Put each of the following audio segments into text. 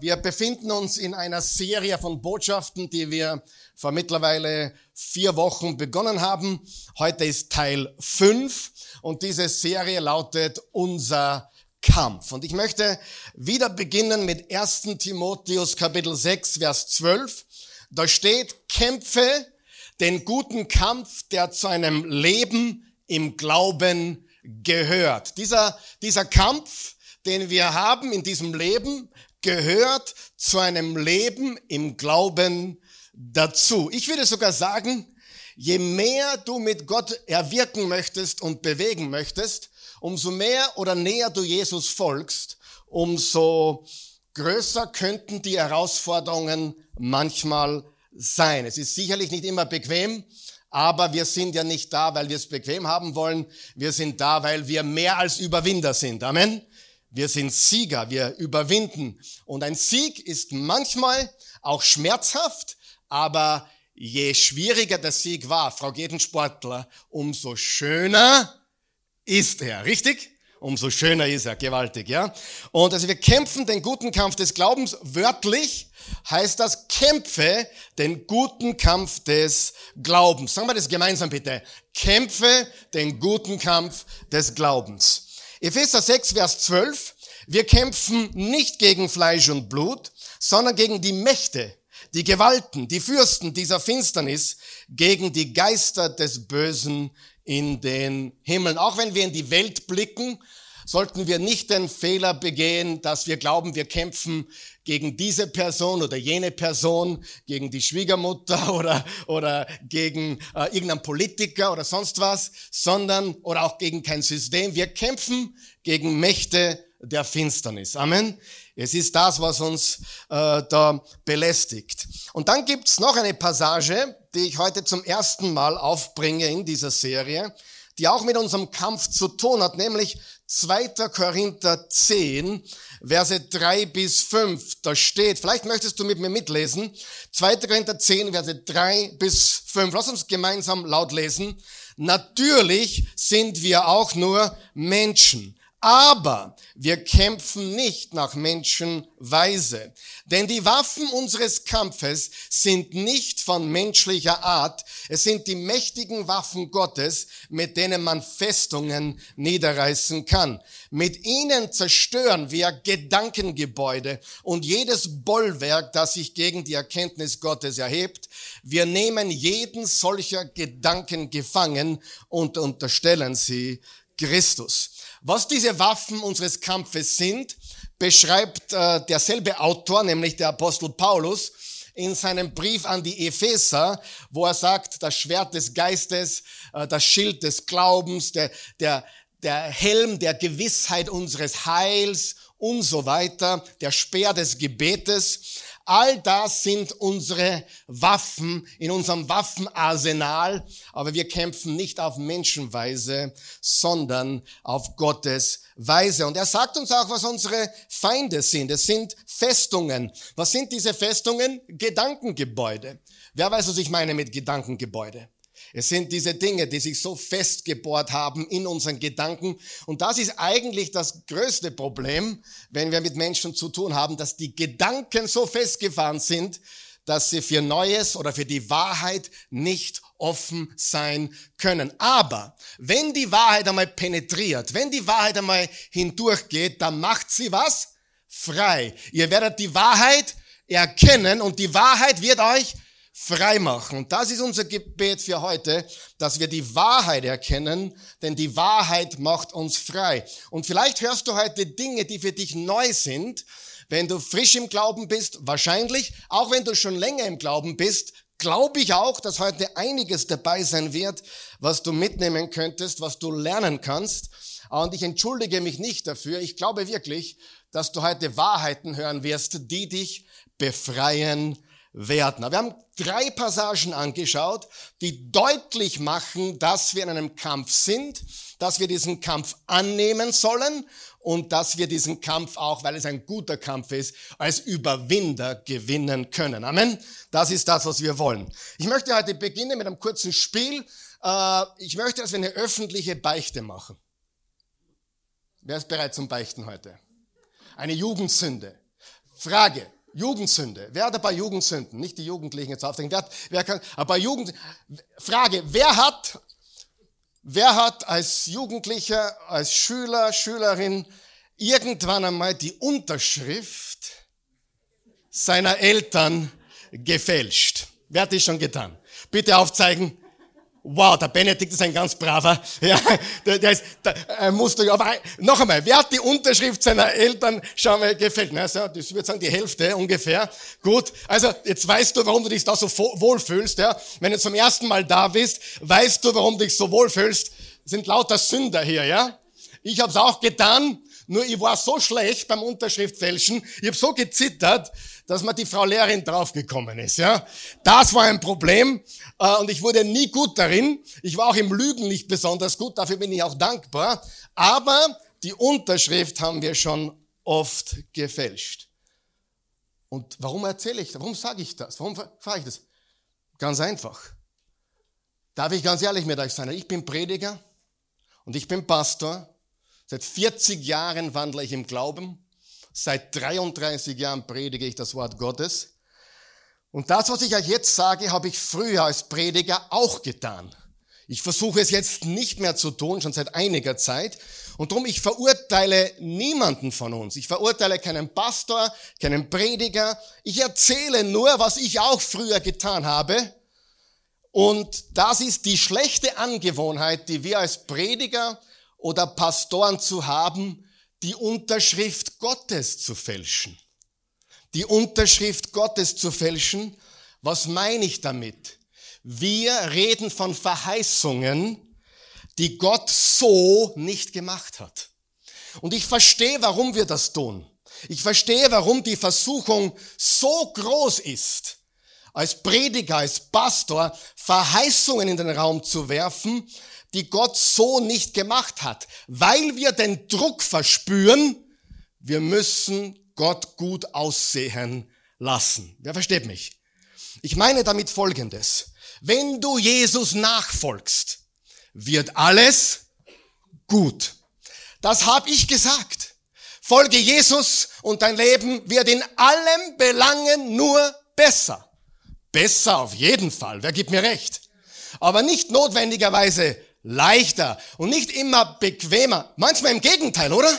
Wir befinden uns in einer Serie von Botschaften, die wir vor mittlerweile vier Wochen begonnen haben. Heute ist Teil 5 und diese Serie lautet Unser Kampf. Und ich möchte wieder beginnen mit 1 Timotheus Kapitel 6, Vers 12. Da steht, kämpfe den guten Kampf, der zu einem Leben im Glauben gehört. Dieser, dieser Kampf, den wir haben in diesem Leben, gehört zu einem Leben im Glauben dazu. Ich würde sogar sagen, je mehr du mit Gott erwirken möchtest und bewegen möchtest, umso mehr oder näher du Jesus folgst, umso größer könnten die Herausforderungen manchmal sein. Es ist sicherlich nicht immer bequem, aber wir sind ja nicht da, weil wir es bequem haben wollen. Wir sind da, weil wir mehr als Überwinder sind. Amen. Wir sind Sieger, wir überwinden. Und ein Sieg ist manchmal auch schmerzhaft, aber je schwieriger der Sieg war, fragt jeden Sportler, umso schöner ist er. Richtig? Umso schöner ist er. Gewaltig, ja? Und also wir kämpfen den guten Kampf des Glaubens. Wörtlich heißt das, kämpfe den guten Kampf des Glaubens. Sagen wir das gemeinsam bitte. Kämpfe den guten Kampf des Glaubens. Epheser 6, Vers 12. Wir kämpfen nicht gegen Fleisch und Blut, sondern gegen die Mächte, die Gewalten, die Fürsten dieser Finsternis, gegen die Geister des Bösen in den Himmeln. Auch wenn wir in die Welt blicken, sollten wir nicht den Fehler begehen, dass wir glauben, wir kämpfen gegen diese Person oder jene Person, gegen die Schwiegermutter oder, oder gegen äh, irgendeinen Politiker oder sonst was, sondern, oder auch gegen kein System. Wir kämpfen gegen Mächte der Finsternis. Amen. Es ist das, was uns äh, da belästigt. Und dann gibt's noch eine Passage, die ich heute zum ersten Mal aufbringe in dieser Serie, die auch mit unserem Kampf zu tun hat, nämlich 2. Korinther 10, Verse 3 bis 5. Da steht, vielleicht möchtest du mit mir mitlesen, 2. Korinther 10, Verse 3 bis 5. Lass uns gemeinsam laut lesen. Natürlich sind wir auch nur Menschen. Aber wir kämpfen nicht nach Menschenweise. Denn die Waffen unseres Kampfes sind nicht von menschlicher Art. Es sind die mächtigen Waffen Gottes, mit denen man Festungen niederreißen kann. Mit ihnen zerstören wir Gedankengebäude und jedes Bollwerk, das sich gegen die Erkenntnis Gottes erhebt. Wir nehmen jeden solcher Gedanken gefangen und unterstellen sie Christus. Was diese Waffen unseres Kampfes sind, beschreibt äh, derselbe Autor, nämlich der Apostel Paulus, in seinem Brief an die Epheser, wo er sagt, das Schwert des Geistes, äh, das Schild des Glaubens, der, der, der Helm der Gewissheit unseres Heils und so weiter, der Speer des Gebetes. All das sind unsere Waffen in unserem Waffenarsenal, aber wir kämpfen nicht auf Menschenweise, sondern auf Gottes Weise. Und er sagt uns auch, was unsere Feinde sind. Es sind Festungen. Was sind diese Festungen? Gedankengebäude. Wer weiß, was ich meine mit Gedankengebäude? Es sind diese Dinge, die sich so festgebohrt haben in unseren Gedanken. Und das ist eigentlich das größte Problem, wenn wir mit Menschen zu tun haben, dass die Gedanken so festgefahren sind, dass sie für Neues oder für die Wahrheit nicht offen sein können. Aber wenn die Wahrheit einmal penetriert, wenn die Wahrheit einmal hindurchgeht, dann macht sie was? Frei. Ihr werdet die Wahrheit erkennen und die Wahrheit wird euch frei machen. Und das ist unser Gebet für heute, dass wir die Wahrheit erkennen, denn die Wahrheit macht uns frei. Und vielleicht hörst du heute Dinge, die für dich neu sind. Wenn du frisch im Glauben bist, wahrscheinlich, auch wenn du schon länger im Glauben bist, glaube ich auch, dass heute einiges dabei sein wird, was du mitnehmen könntest, was du lernen kannst. Und ich entschuldige mich nicht dafür. Ich glaube wirklich, dass du heute Wahrheiten hören wirst, die dich befreien werden. Wir haben drei Passagen angeschaut, die deutlich machen, dass wir in einem Kampf sind, dass wir diesen Kampf annehmen sollen und dass wir diesen Kampf auch, weil es ein guter Kampf ist, als Überwinder gewinnen können. Amen. Das ist das, was wir wollen. Ich möchte heute beginnen mit einem kurzen Spiel. Äh, ich möchte, dass wir eine öffentliche Beichte machen. Wer ist bereit zum Beichten heute? Eine Jugendsünde. Frage. Jugendsünde. Wer hat paar Jugendsünden? Nicht die Jugendlichen jetzt aufdenken. Wer, hat, wer kann, ein paar Jugend, Frage. Wer hat, wer hat als Jugendlicher, als Schüler, Schülerin irgendwann einmal die Unterschrift seiner Eltern gefälscht? Wer hat das schon getan? Bitte aufzeigen. Wow, der Benedikt ist ein ganz braver. Ja, der, der ist, der, äh, musst du, aber noch einmal, wer hat die Unterschrift seiner Eltern schon mal gefällt? Na, so, das würde sagen die Hälfte ungefähr. Gut, also jetzt weißt du, warum du dich da so wohlfühlst. Ja? Wenn du zum ersten Mal da bist, weißt du, warum du dich so wohlfühlst. sind lauter Sünder hier, ja? Ich habe es auch getan, nur ich war so schlecht beim Unterschriftfälschen, ich habe so gezittert, dass mir die Frau Lehrerin draufgekommen ist. Ja, Das war ein Problem äh, und ich wurde nie gut darin. Ich war auch im Lügen nicht besonders gut, dafür bin ich auch dankbar. Aber die Unterschrift haben wir schon oft gefälscht. Und warum erzähle ich das? Warum sage ich das? Warum frage ich das? Ganz einfach. Darf ich ganz ehrlich mit euch sein? Ich bin Prediger und ich bin Pastor. Seit 40 Jahren wandle ich im Glauben. Seit 33 Jahren predige ich das Wort Gottes. Und das, was ich euch jetzt sage, habe ich früher als Prediger auch getan. Ich versuche es jetzt nicht mehr zu tun, schon seit einiger Zeit. Und darum, ich verurteile niemanden von uns. Ich verurteile keinen Pastor, keinen Prediger. Ich erzähle nur, was ich auch früher getan habe. Und das ist die schlechte Angewohnheit, die wir als Prediger oder Pastoren zu haben, die Unterschrift Gottes zu fälschen. Die Unterschrift Gottes zu fälschen, was meine ich damit? Wir reden von Verheißungen, die Gott so nicht gemacht hat. Und ich verstehe, warum wir das tun. Ich verstehe, warum die Versuchung so groß ist, als Prediger, als Pastor Verheißungen in den Raum zu werfen, die Gott so nicht gemacht hat, weil wir den Druck verspüren, wir müssen Gott gut aussehen lassen. Wer versteht mich? Ich meine damit Folgendes. Wenn du Jesus nachfolgst, wird alles gut. Das habe ich gesagt. Folge Jesus und dein Leben wird in allen Belangen nur besser. Besser auf jeden Fall, wer gibt mir recht? Aber nicht notwendigerweise leichter und nicht immer bequemer. Manchmal im Gegenteil, oder?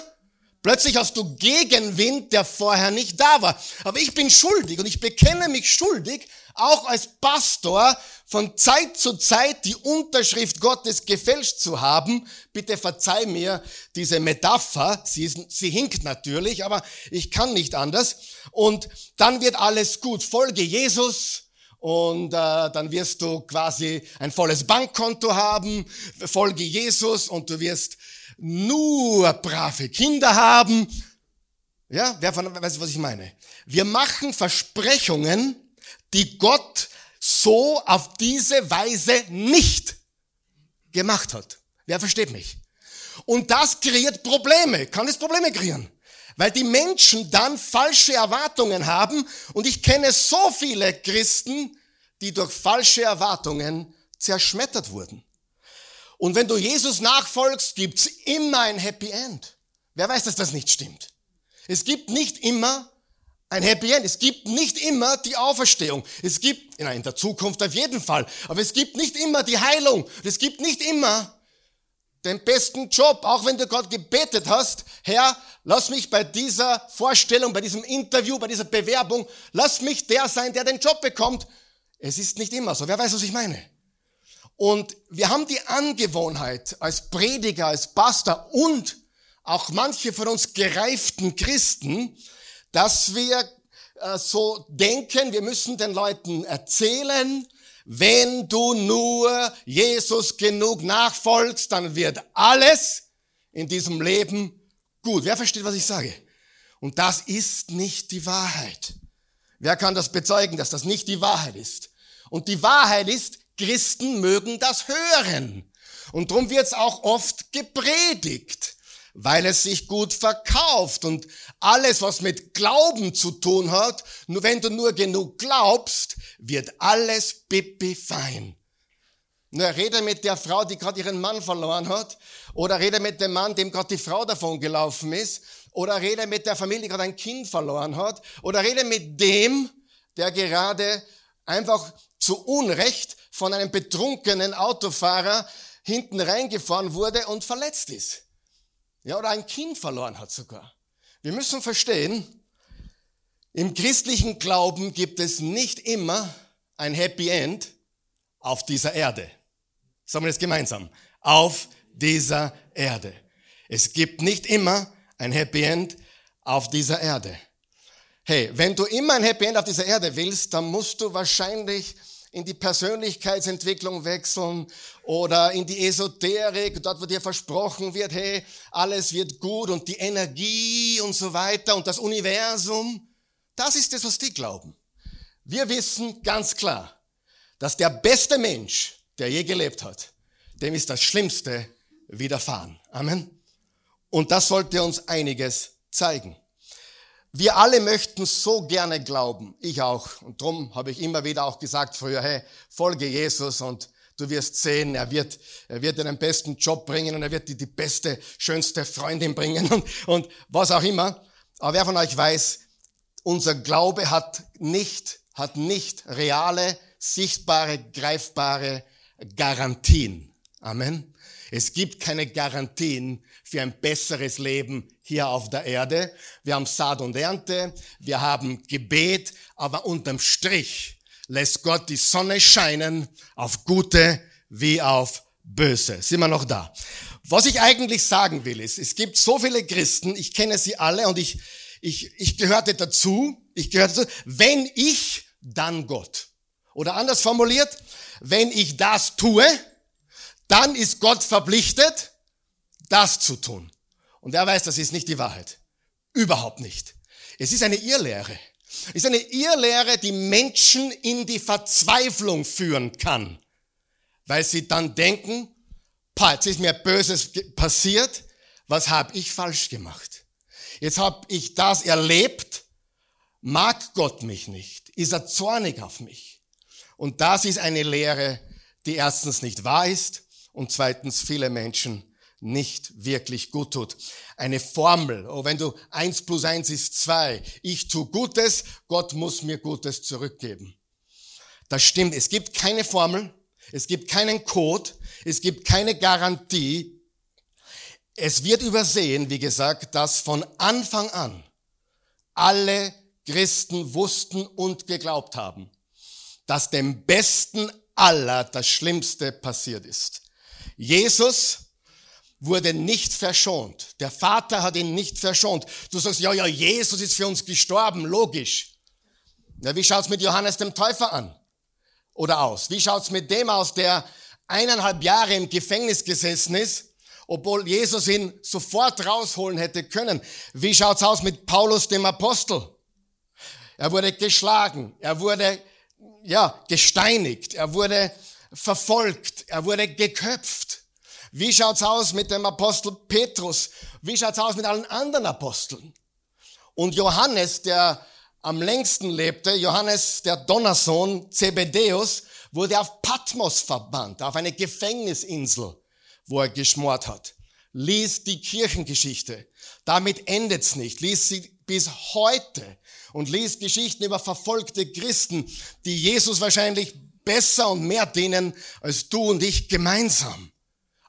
Plötzlich hast du Gegenwind, der vorher nicht da war. Aber ich bin schuldig und ich bekenne mich schuldig, auch als Pastor von Zeit zu Zeit die Unterschrift Gottes gefälscht zu haben. Bitte verzeih mir diese Metapher. Sie, ist, sie hinkt natürlich, aber ich kann nicht anders. Und dann wird alles gut. Folge Jesus und äh, dann wirst du quasi ein volles Bankkonto haben, folge Jesus und du wirst nur brave Kinder haben. Ja, wer von weiß, was ich meine? Wir machen Versprechungen, die Gott so auf diese Weise nicht gemacht hat. Wer versteht mich? Und das kreiert Probleme, kann es Probleme kreieren. Weil die Menschen dann falsche Erwartungen haben und ich kenne so viele Christen, die durch falsche Erwartungen zerschmettert wurden. Und wenn du Jesus nachfolgst, gibt's immer ein Happy End. Wer weiß, dass das nicht stimmt? Es gibt nicht immer ein Happy End. Es gibt nicht immer die Auferstehung. Es gibt, in der Zukunft auf jeden Fall, aber es gibt nicht immer die Heilung. Es gibt nicht immer den besten Job, auch wenn du Gott gebetet hast, Herr, lass mich bei dieser Vorstellung, bei diesem Interview, bei dieser Bewerbung, lass mich der sein, der den Job bekommt. Es ist nicht immer so. Wer weiß, was ich meine? Und wir haben die Angewohnheit als Prediger, als Pastor und auch manche von uns gereiften Christen, dass wir äh, so denken, wir müssen den Leuten erzählen, wenn du nur Jesus genug nachfolgst, dann wird alles in diesem Leben gut. Wer versteht, was ich sage? Und das ist nicht die Wahrheit. Wer kann das bezeugen, dass das nicht die Wahrheit ist? Und die Wahrheit ist, Christen mögen das hören. Und darum wird es auch oft gepredigt weil es sich gut verkauft und alles, was mit Glauben zu tun hat, nur wenn du nur genug glaubst, wird alles pipi fein. Nur rede mit der Frau, die gerade ihren Mann verloren hat, oder rede mit dem Mann, dem gerade die Frau davon gelaufen ist, oder rede mit der Familie, die gerade ein Kind verloren hat, oder rede mit dem, der gerade einfach zu Unrecht von einem betrunkenen Autofahrer hinten reingefahren wurde und verletzt ist. Ja, oder ein Kind verloren hat sogar. Wir müssen verstehen, im christlichen Glauben gibt es nicht immer ein Happy End auf dieser Erde. Sagen wir das gemeinsam. Auf dieser Erde. Es gibt nicht immer ein Happy End auf dieser Erde. Hey, wenn du immer ein Happy End auf dieser Erde willst, dann musst du wahrscheinlich in die Persönlichkeitsentwicklung wechseln oder in die Esoterik, dort wo dir versprochen wird, hey, alles wird gut und die Energie und so weiter und das Universum. Das ist das, was die glauben. Wir wissen ganz klar, dass der beste Mensch, der je gelebt hat, dem ist das Schlimmste widerfahren. Amen. Und das sollte uns einiges zeigen. Wir alle möchten so gerne glauben, ich auch. Und darum habe ich immer wieder auch gesagt früher, hey, folge Jesus und du wirst sehen, er wird, er wird dir den besten Job bringen und er wird dir die beste, schönste Freundin bringen und, und was auch immer. Aber wer von euch weiß, unser Glaube hat nicht, hat nicht reale, sichtbare, greifbare Garantien. Amen. Es gibt keine Garantien für ein besseres Leben hier auf der Erde. Wir haben Saat und Ernte, wir haben Gebet, aber unterm Strich lässt Gott die Sonne scheinen auf Gute wie auf Böse. Sind wir noch da? Was ich eigentlich sagen will, ist, es gibt so viele Christen, ich kenne sie alle und ich, ich, ich gehörte dazu, ich gehörte dazu, wenn ich, dann Gott. Oder anders formuliert, wenn ich das tue, dann ist Gott verpflichtet, das zu tun. Und wer weiß, das ist nicht die Wahrheit. Überhaupt nicht. Es ist eine Irrlehre. Es ist eine Irrlehre, die Menschen in die Verzweiflung führen kann. Weil sie dann denken, pa, jetzt ist mir Böses passiert, was habe ich falsch gemacht? Jetzt habe ich das erlebt, mag Gott mich nicht, ist er zornig auf mich. Und das ist eine Lehre, die erstens nicht wahr ist und zweitens viele Menschen nicht wirklich gut tut. Eine Formel, oh, wenn du eins plus eins ist zwei, ich tu Gutes, Gott muss mir Gutes zurückgeben. Das stimmt, es gibt keine Formel, es gibt keinen Code, es gibt keine Garantie. Es wird übersehen, wie gesagt, dass von Anfang an alle Christen wussten und geglaubt haben, dass dem Besten aller das Schlimmste passiert ist. Jesus wurde nicht verschont. Der Vater hat ihn nicht verschont. Du sagst, ja, ja, Jesus ist für uns gestorben, logisch. Ja, wie schaut's mit Johannes dem Täufer an? Oder aus? Wie schaut's mit dem aus, der eineinhalb Jahre im Gefängnis gesessen ist, obwohl Jesus ihn sofort rausholen hätte können? Wie schaut's aus mit Paulus dem Apostel? Er wurde geschlagen, er wurde, ja, gesteinigt, er wurde verfolgt, er wurde geköpft. Wie schaut's aus mit dem Apostel Petrus? Wie schaut's aus mit allen anderen Aposteln? Und Johannes, der am längsten lebte, Johannes, der Donnersohn, Zebedeus, wurde auf Patmos verbannt, auf eine Gefängnisinsel, wo er geschmort hat. Lies die Kirchengeschichte. Damit endet's nicht. Lies sie bis heute und lies Geschichten über verfolgte Christen, die Jesus wahrscheinlich besser und mehr dienen als du und ich gemeinsam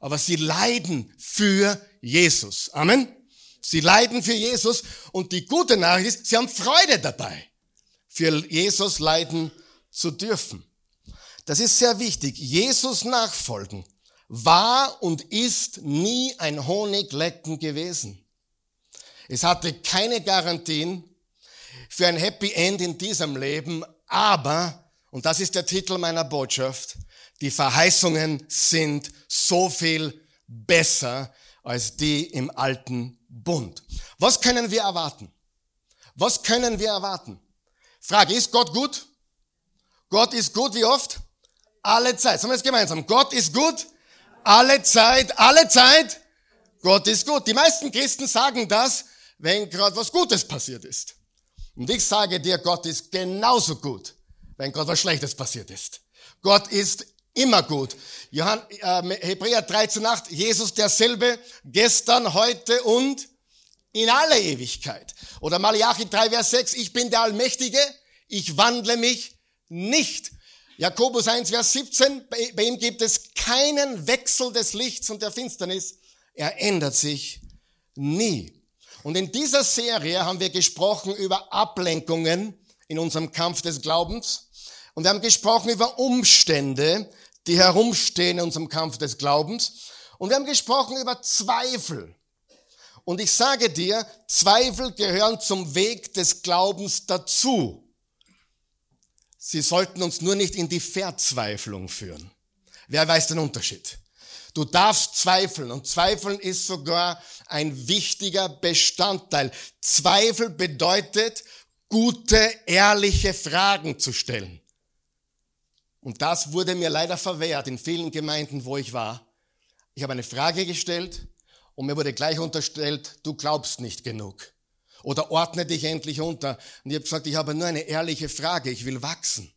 aber sie leiden für Jesus. Amen. Sie leiden für Jesus und die gute Nachricht ist, sie haben Freude dabei, für Jesus leiden zu dürfen. Das ist sehr wichtig. Jesus nachfolgen war und ist nie ein Honiglecken gewesen. Es hatte keine Garantien für ein Happy End in diesem Leben, aber, und das ist der Titel meiner Botschaft, die Verheißungen sind so viel besser als die im alten Bund. Was können wir erwarten? Was können wir erwarten? Frage, ist Gott gut? Gott ist gut wie oft? Alle Zeit. Sagen wir es gemeinsam. Gott ist gut? Alle Zeit, alle Zeit. Gott ist gut. Die meisten Christen sagen das, wenn gerade was Gutes passiert ist. Und ich sage dir, Gott ist genauso gut, wenn gerade was Schlechtes passiert ist. Gott ist Immer gut. Johann, äh, Hebräer 13,8, Jesus derselbe, gestern, heute und in alle Ewigkeit. Oder Malachi 3, Vers 6, ich bin der Allmächtige, ich wandle mich nicht. Jakobus 1, Vers 17, bei, bei ihm gibt es keinen Wechsel des Lichts und der Finsternis. Er ändert sich nie. Und in dieser Serie haben wir gesprochen über Ablenkungen in unserem Kampf des Glaubens. Und wir haben gesprochen über Umstände, die herumstehen in unserem Kampf des Glaubens. Und wir haben gesprochen über Zweifel. Und ich sage dir, Zweifel gehören zum Weg des Glaubens dazu. Sie sollten uns nur nicht in die Verzweiflung führen. Wer weiß den Unterschied? Du darfst zweifeln und zweifeln ist sogar ein wichtiger Bestandteil. Zweifel bedeutet, gute, ehrliche Fragen zu stellen. Und das wurde mir leider verwehrt in vielen Gemeinden, wo ich war. Ich habe eine Frage gestellt und mir wurde gleich unterstellt, du glaubst nicht genug. Oder ordne dich endlich unter. Und ich habe gesagt, ich habe nur eine ehrliche Frage, ich will wachsen.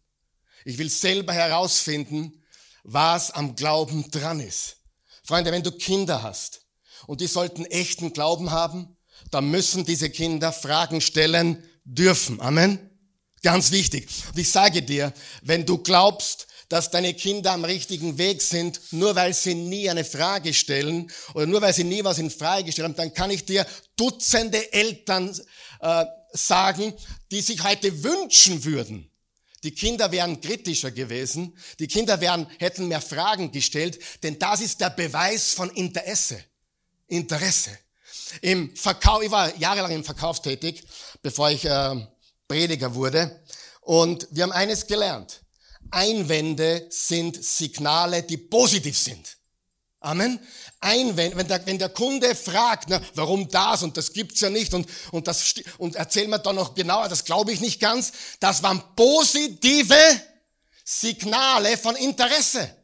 Ich will selber herausfinden, was am Glauben dran ist. Freunde, wenn du Kinder hast und die sollten echten Glauben haben, dann müssen diese Kinder Fragen stellen dürfen. Amen. Ganz wichtig. Und ich sage dir, wenn du glaubst, dass deine Kinder am richtigen Weg sind, nur weil sie nie eine Frage stellen oder nur weil sie nie was in Frage gestellt haben, dann kann ich dir Dutzende Eltern äh, sagen, die sich heute wünschen würden, die Kinder wären kritischer gewesen. Die Kinder wären, hätten mehr Fragen gestellt, denn das ist der Beweis von Interesse. Interesse. Im Verkauf, ich war jahrelang im Verkauf tätig, bevor ich äh, Prediger wurde. Und wir haben eines gelernt. Einwände sind Signale, die positiv sind. Amen. Einwände, wenn der, wenn der Kunde fragt, na, warum das und das gibt's ja nicht und, und das, und erzähl mir dann noch genauer, das glaube ich nicht ganz, das waren positive Signale von Interesse.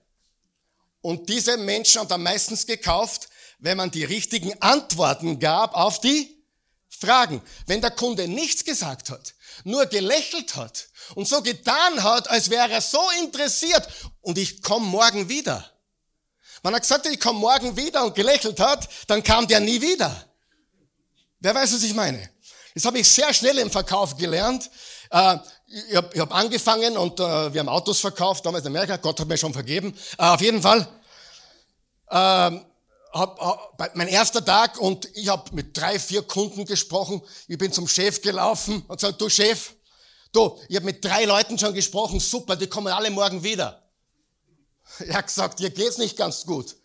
Und diese Menschen haben am meisten gekauft, wenn man die richtigen Antworten gab auf die Fragen. Wenn der Kunde nichts gesagt hat, nur gelächelt hat und so getan hat, als wäre er so interessiert und ich komme morgen wieder, wenn er gesagt hat, ich komme morgen wieder und gelächelt hat, dann kam der nie wieder. Wer weiß, was ich meine? Das habe ich sehr schnell im Verkauf gelernt. Äh, ich habe hab angefangen und äh, wir haben Autos verkauft, damals in Amerika, Gott hat mir schon vergeben. Äh, auf jeden Fall. Hab, hab, mein erster Tag und ich habe mit drei, vier Kunden gesprochen. Ich bin zum Chef gelaufen und gesagt, du Chef, du, ich habe mit drei Leuten schon gesprochen, super, die kommen alle morgen wieder. Er hat gesagt, dir geht's nicht ganz gut.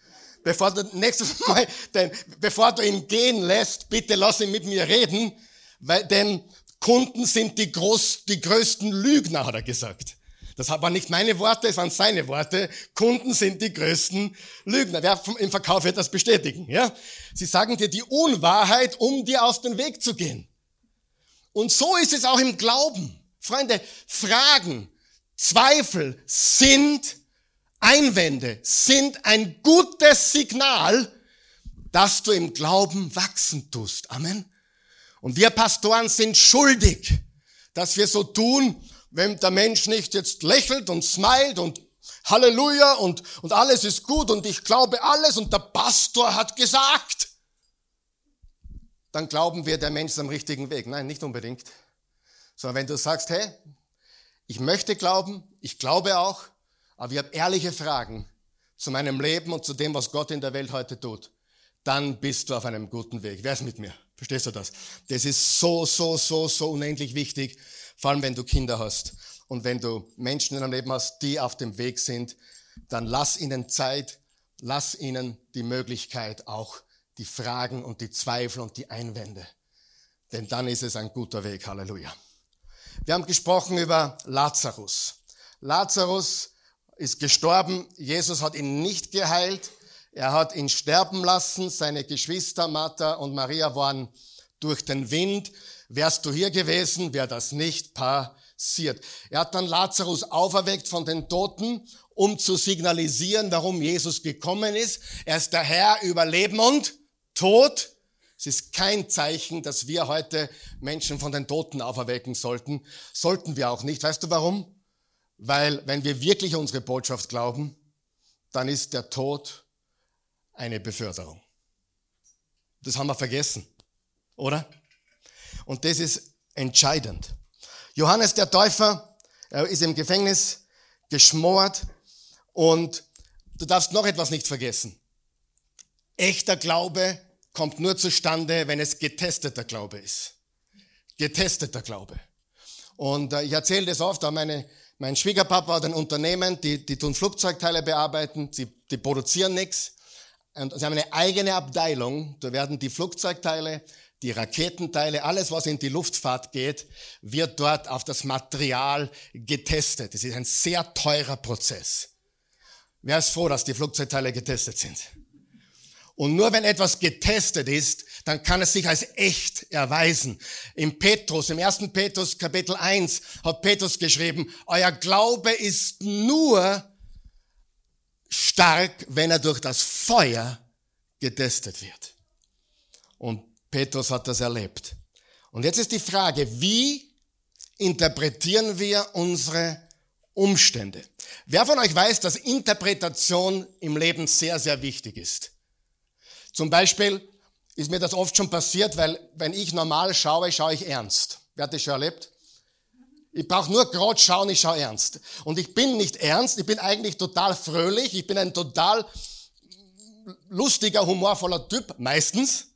Bevor du nächstes Mal, denn bevor du ihn gehen lässt, bitte lass ihn mit mir reden, weil, denn Kunden sind die, groß, die größten Lügner, hat er gesagt. Das waren nicht meine Worte, es waren seine Worte. Kunden sind die größten Lügner. Wer im Verkauf wird das bestätigen, ja? Sie sagen dir die Unwahrheit, um dir aus dem Weg zu gehen. Und so ist es auch im Glauben. Freunde, Fragen, Zweifel sind Einwände sind ein gutes Signal, dass du im Glauben wachsen tust. Amen. Und wir Pastoren sind schuldig, dass wir so tun, wenn der Mensch nicht jetzt lächelt und smilet und Halleluja und, und alles ist gut und ich glaube alles und der Pastor hat gesagt, dann glauben wir, der Mensch ist am richtigen Weg. Nein, nicht unbedingt. Sondern wenn du sagst, hey, ich möchte glauben, ich glaube auch, aber ich habe ehrliche Fragen zu meinem Leben und zu dem, was Gott in der Welt heute tut, dann bist du auf einem guten Weg. Wer ist mit mir? Verstehst du das? Das ist so, so, so, so unendlich wichtig, vor allem wenn du Kinder hast und wenn du Menschen in deinem Leben hast, die auf dem Weg sind, dann lass ihnen Zeit, lass ihnen die Möglichkeit, auch die Fragen und die Zweifel und die Einwände. Denn dann ist es ein guter Weg. Halleluja. Wir haben gesprochen über Lazarus. Lazarus ist gestorben. Jesus hat ihn nicht geheilt. Er hat ihn sterben lassen. Seine Geschwister Martha und Maria waren durch den Wind. Wärst du hier gewesen, wäre das nicht passiert. Er hat dann Lazarus auferweckt von den Toten, um zu signalisieren, warum Jesus gekommen ist. Er ist der Herr über Leben und Tod. Es ist kein Zeichen, dass wir heute Menschen von den Toten auferwecken sollten. Sollten wir auch nicht. Weißt du warum? Weil wenn wir wirklich unsere Botschaft glauben, dann ist der Tod eine Beförderung. Das haben wir vergessen. oder? Und das ist entscheidend. Johannes der Täufer er ist im Gefängnis geschmort und du darfst noch etwas nicht vergessen. Echter Glaube kommt nur zustande, wenn es getesteter Glaube ist. Getesteter Glaube. Und äh, ich erzähle das oft, auch meine, mein Schwiegerpapa hat ein Unternehmen, die, die tun Flugzeugteile bearbeiten, sie, die produzieren nichts. Und sie haben eine eigene Abteilung, da werden die Flugzeugteile, die Raketenteile, alles was in die Luftfahrt geht, wird dort auf das Material getestet. Das ist ein sehr teurer Prozess. Wer ist froh, dass die Flugzeugteile getestet sind? Und nur wenn etwas getestet ist, dann kann es sich als echt erweisen. Im Petrus, im ersten Petrus Kapitel 1 hat Petrus geschrieben, euer Glaube ist nur stark, wenn er durch das Feuer getestet wird. Und Petrus hat das erlebt. Und jetzt ist die Frage, wie interpretieren wir unsere Umstände? Wer von euch weiß, dass Interpretation im Leben sehr, sehr wichtig ist? Zum Beispiel ist mir das oft schon passiert, weil wenn ich normal schaue, schaue ich ernst. Wer hat das schon erlebt? Ich brauche nur gerade schauen, ich schaue ernst. Und ich bin nicht ernst, ich bin eigentlich total fröhlich, ich bin ein total lustiger, humorvoller Typ, meistens.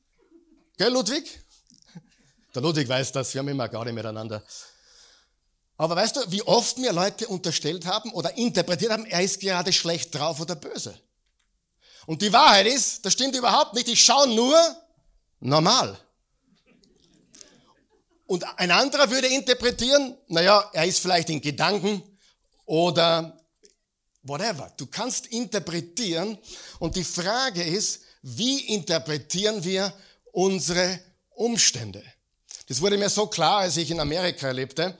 Gell, Ludwig? Der Ludwig weiß das, wir haben immer gar nicht miteinander. Aber weißt du, wie oft mir Leute unterstellt haben oder interpretiert haben, er ist gerade schlecht drauf oder böse. Und die Wahrheit ist, das stimmt überhaupt nicht, ich schaue nur normal. Und ein anderer würde interpretieren, naja, er ist vielleicht in Gedanken oder whatever. Du kannst interpretieren und die Frage ist, wie interpretieren wir unsere Umstände? Das wurde mir so klar, als ich in Amerika lebte.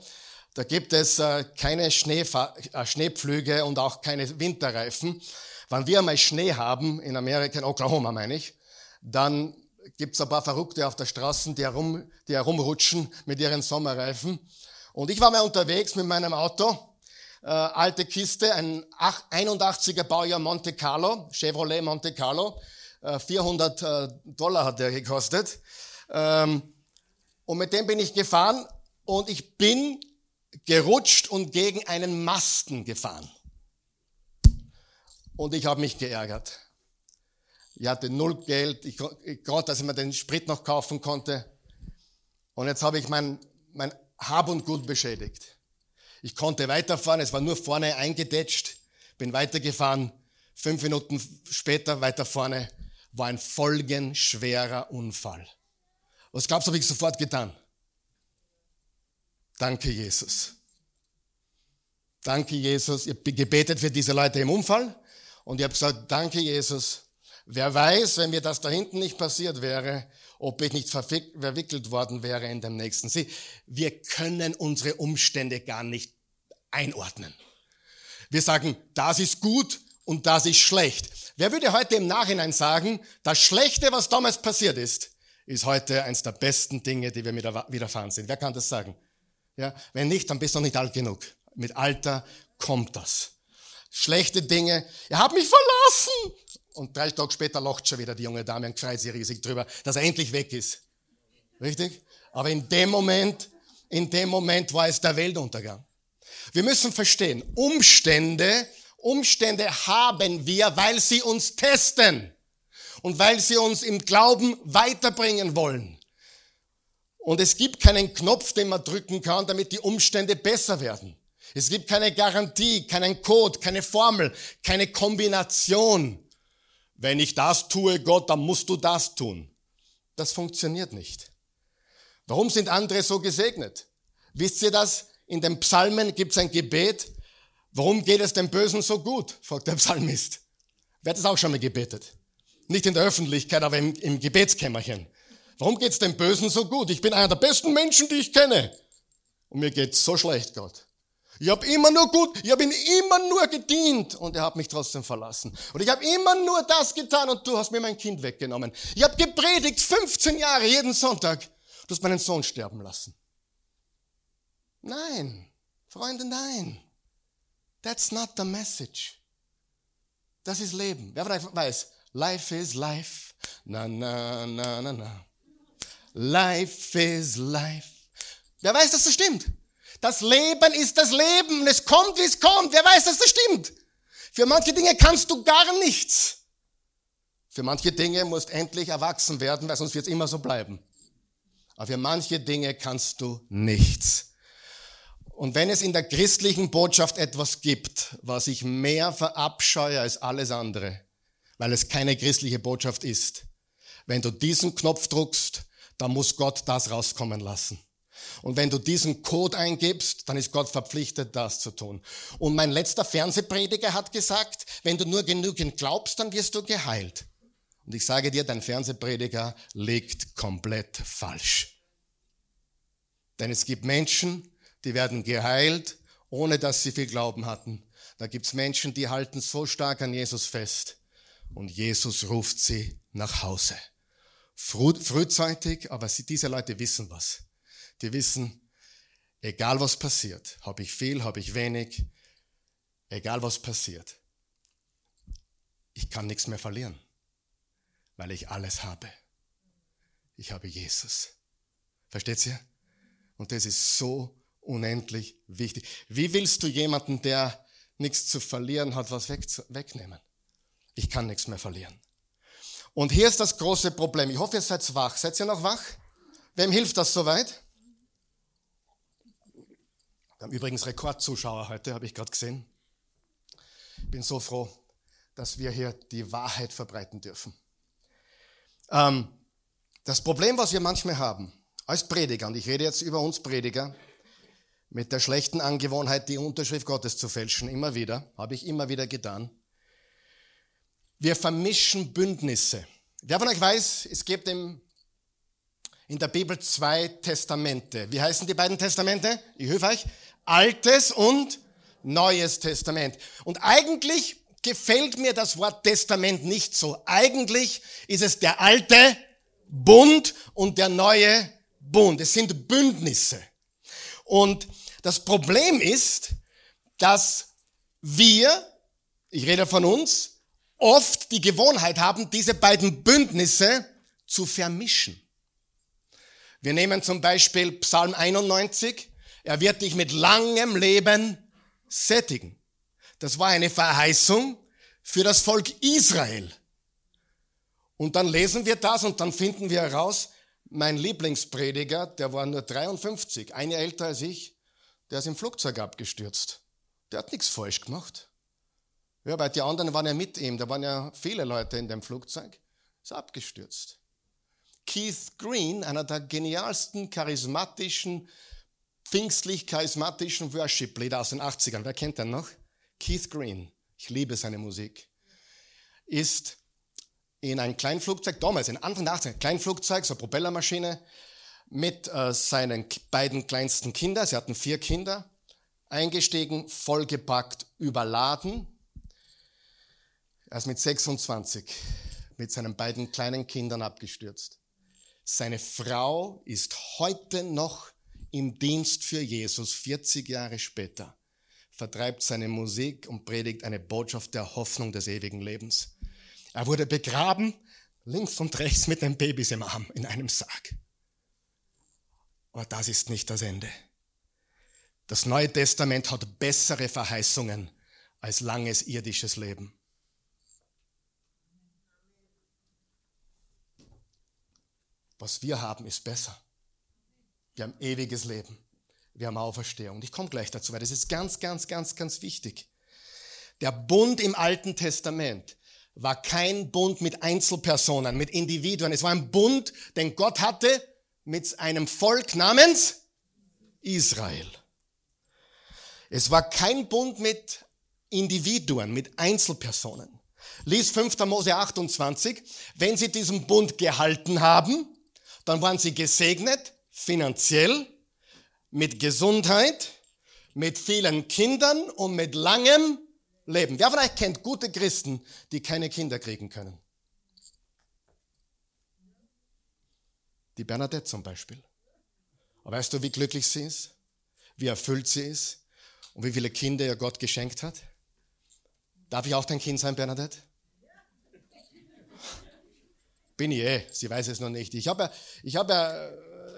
Da gibt es äh, keine Schneefa äh, Schneepflüge und auch keine Winterreifen. Wenn wir mal Schnee haben, in Amerika, in Oklahoma meine ich, dann gibt es ein paar Verrückte auf der Straße, die, herum, die herumrutschen mit ihren Sommerreifen. Und ich war mal unterwegs mit meinem Auto, äh, alte Kiste, ein 81er Baujahr Monte Carlo, Chevrolet Monte Carlo, 400 äh, Dollar hat der gekostet. Ähm, und mit dem bin ich gefahren und ich bin gerutscht und gegen einen Masten gefahren. Und ich habe mich geärgert. Ich hatte null Geld, ich, gerade, dass ich mir den Sprit noch kaufen konnte. Und jetzt habe ich mein, mein Hab und Gut beschädigt. Ich konnte weiterfahren, es war nur vorne eingedetscht, bin weitergefahren. Fünf Minuten später, weiter vorne, war ein folgenschwerer Unfall. Was glaubst du, habe ich sofort getan? Danke, Jesus. Danke, Jesus. Ich habe gebetet für diese Leute im Unfall und ich habe gesagt, danke, Jesus, Wer weiß, wenn mir das da hinten nicht passiert wäre, ob ich nicht verwickelt worden wäre in dem nächsten. See, wir können unsere Umstände gar nicht einordnen. Wir sagen, das ist gut und das ist schlecht. Wer würde heute im Nachhinein sagen, das Schlechte, was damals passiert ist, ist heute eines der besten Dinge, die wir widerfahren sind? Wer kann das sagen? Ja, wenn nicht, dann bist du noch nicht alt genug. Mit Alter kommt das. Schlechte Dinge. Er hat mich verlassen und drei Tage später lacht schon wieder die junge Dame und freut sich riesig drüber, dass er endlich weg ist. Richtig? Aber in dem Moment, in dem Moment war es der Weltuntergang. Wir müssen verstehen, Umstände, Umstände haben wir, weil sie uns testen und weil sie uns im Glauben weiterbringen wollen. Und es gibt keinen Knopf, den man drücken kann, damit die Umstände besser werden. Es gibt keine Garantie, keinen Code, keine Formel, keine Kombination. Wenn ich das tue, Gott, dann musst du das tun. Das funktioniert nicht. Warum sind andere so gesegnet? Wisst ihr das? In den Psalmen gibt es ein Gebet. Warum geht es dem Bösen so gut? fragt der Psalmist. Wer hat das auch schon mal gebetet? Nicht in der Öffentlichkeit, aber im, im Gebetskämmerchen. Warum geht es dem Bösen so gut? Ich bin einer der besten Menschen, die ich kenne. Und mir geht's so schlecht, Gott. Ich habe immer nur gut, ich habe ihm immer nur gedient und er hat mich trotzdem verlassen. Und ich habe immer nur das getan und du hast mir mein Kind weggenommen. Ich habe gepredigt 15 Jahre jeden Sonntag. Du hast meinen Sohn sterben lassen. Nein, Freunde, nein. That's not the message. Das ist Leben. Wer weiß, life is life. Na, na, na, na, na. Life is life. Wer weiß, dass das stimmt? Das Leben ist das Leben. Es kommt, wie es kommt. Wer weiß, dass das stimmt? Für manche Dinge kannst du gar nichts. Für manche Dinge musst endlich erwachsen werden, weil sonst wird es immer so bleiben. Aber für manche Dinge kannst du nichts. Und wenn es in der christlichen Botschaft etwas gibt, was ich mehr verabscheue als alles andere, weil es keine christliche Botschaft ist, wenn du diesen Knopf druckst, dann muss Gott das rauskommen lassen. Und wenn du diesen Code eingibst, dann ist Gott verpflichtet, das zu tun. Und mein letzter Fernsehprediger hat gesagt, wenn du nur genügend glaubst, dann wirst du geheilt. Und ich sage dir, dein Fernsehprediger liegt komplett falsch. Denn es gibt Menschen, die werden geheilt, ohne dass sie viel Glauben hatten. Da gibt's Menschen, die halten so stark an Jesus fest. Und Jesus ruft sie nach Hause. Früh, frühzeitig, aber sie, diese Leute wissen was die wissen, egal was passiert, habe ich viel, habe ich wenig, egal was passiert, ich kann nichts mehr verlieren, weil ich alles habe. Ich habe Jesus. Versteht ihr? Und das ist so unendlich wichtig. Wie willst du jemanden, der nichts zu verlieren hat, was wegnehmen? Ich kann nichts mehr verlieren. Und hier ist das große Problem. Ich hoffe, ihr seid wach. Seid ihr noch wach? Wem hilft das soweit? Wir haben übrigens Rekordzuschauer heute, habe ich gerade gesehen. Ich bin so froh, dass wir hier die Wahrheit verbreiten dürfen. Ähm, das Problem, was wir manchmal haben, als Prediger, und ich rede jetzt über uns Prediger, mit der schlechten Angewohnheit, die Unterschrift Gottes zu fälschen, immer wieder, habe ich immer wieder getan. Wir vermischen Bündnisse. Wer von euch weiß, es gibt im, in der Bibel zwei Testamente. Wie heißen die beiden Testamente? Ich helfe euch. Altes und Neues Testament. Und eigentlich gefällt mir das Wort Testament nicht so. Eigentlich ist es der alte Bund und der neue Bund. Es sind Bündnisse. Und das Problem ist, dass wir, ich rede von uns, oft die Gewohnheit haben, diese beiden Bündnisse zu vermischen. Wir nehmen zum Beispiel Psalm 91, er wird dich mit langem Leben sättigen. Das war eine Verheißung für das Volk Israel. Und dann lesen wir das und dann finden wir heraus, mein Lieblingsprediger, der war nur 53, ein Jahr älter als ich, der ist im Flugzeug abgestürzt. Der hat nichts falsch gemacht. Ja, weil die anderen waren ja mit ihm, da waren ja viele Leute in dem Flugzeug, ist abgestürzt. Keith Green, einer der genialsten, charismatischen pfingstlich-charismatischen Worship-Leader aus den 80ern, wer kennt den noch? Keith Green, ich liebe seine Musik, ist in ein Kleinflugzeug, damals in Anfang der 80er, Kleinflugzeug, so eine Propellermaschine, mit äh, seinen beiden kleinsten Kindern, sie hatten vier Kinder, eingestiegen, vollgepackt, überladen. Er ist mit 26 mit seinen beiden kleinen Kindern abgestürzt. Seine Frau ist heute noch im Dienst für Jesus 40 Jahre später, vertreibt seine Musik und predigt eine Botschaft der Hoffnung des ewigen Lebens. Er wurde begraben, links und rechts mit den Babys im Arm in einem Sarg. Aber das ist nicht das Ende. Das Neue Testament hat bessere Verheißungen als langes irdisches Leben. Was wir haben, ist besser. Wir haben ewiges Leben. Wir haben Auferstehung. Ich komme gleich dazu, weil das ist ganz, ganz, ganz, ganz wichtig. Der Bund im Alten Testament war kein Bund mit Einzelpersonen, mit Individuen. Es war ein Bund, den Gott hatte mit einem Volk namens Israel. Es war kein Bund mit Individuen, mit Einzelpersonen. Lies 5. Mose 28. Wenn sie diesen Bund gehalten haben, dann waren sie gesegnet, finanziell, mit Gesundheit, mit vielen Kindern und mit langem Leben. Wer euch kennt gute Christen, die keine Kinder kriegen können? Die Bernadette zum Beispiel. Aber weißt du, wie glücklich sie ist? Wie erfüllt sie ist? Und wie viele Kinder ihr Gott geschenkt hat? Darf ich auch dein Kind sein, Bernadette? Bin ich eh, sie weiß es noch nicht. Ich habe, ich habe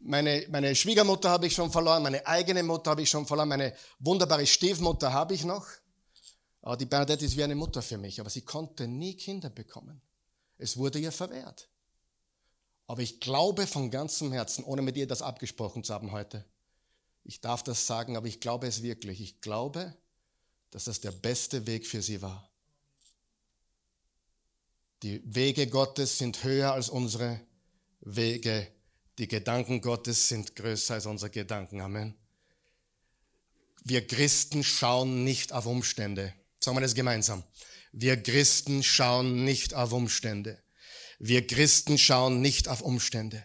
meine, meine Schwiegermutter habe ich schon verloren, meine eigene Mutter habe ich schon verloren, meine wunderbare Stiefmutter habe ich noch. Aber die Bernadette ist wie eine Mutter für mich, aber sie konnte nie Kinder bekommen. Es wurde ihr verwehrt. Aber ich glaube von ganzem Herzen, ohne mit ihr das abgesprochen zu haben heute, ich darf das sagen, aber ich glaube es wirklich. Ich glaube, dass das der beste Weg für sie war. Die Wege Gottes sind höher als unsere Wege die Gedanken Gottes sind größer als unsere Gedanken. Amen. Wir Christen schauen nicht auf Umstände. Sagen wir das gemeinsam. Wir Christen schauen nicht auf Umstände. Wir Christen schauen nicht auf Umstände.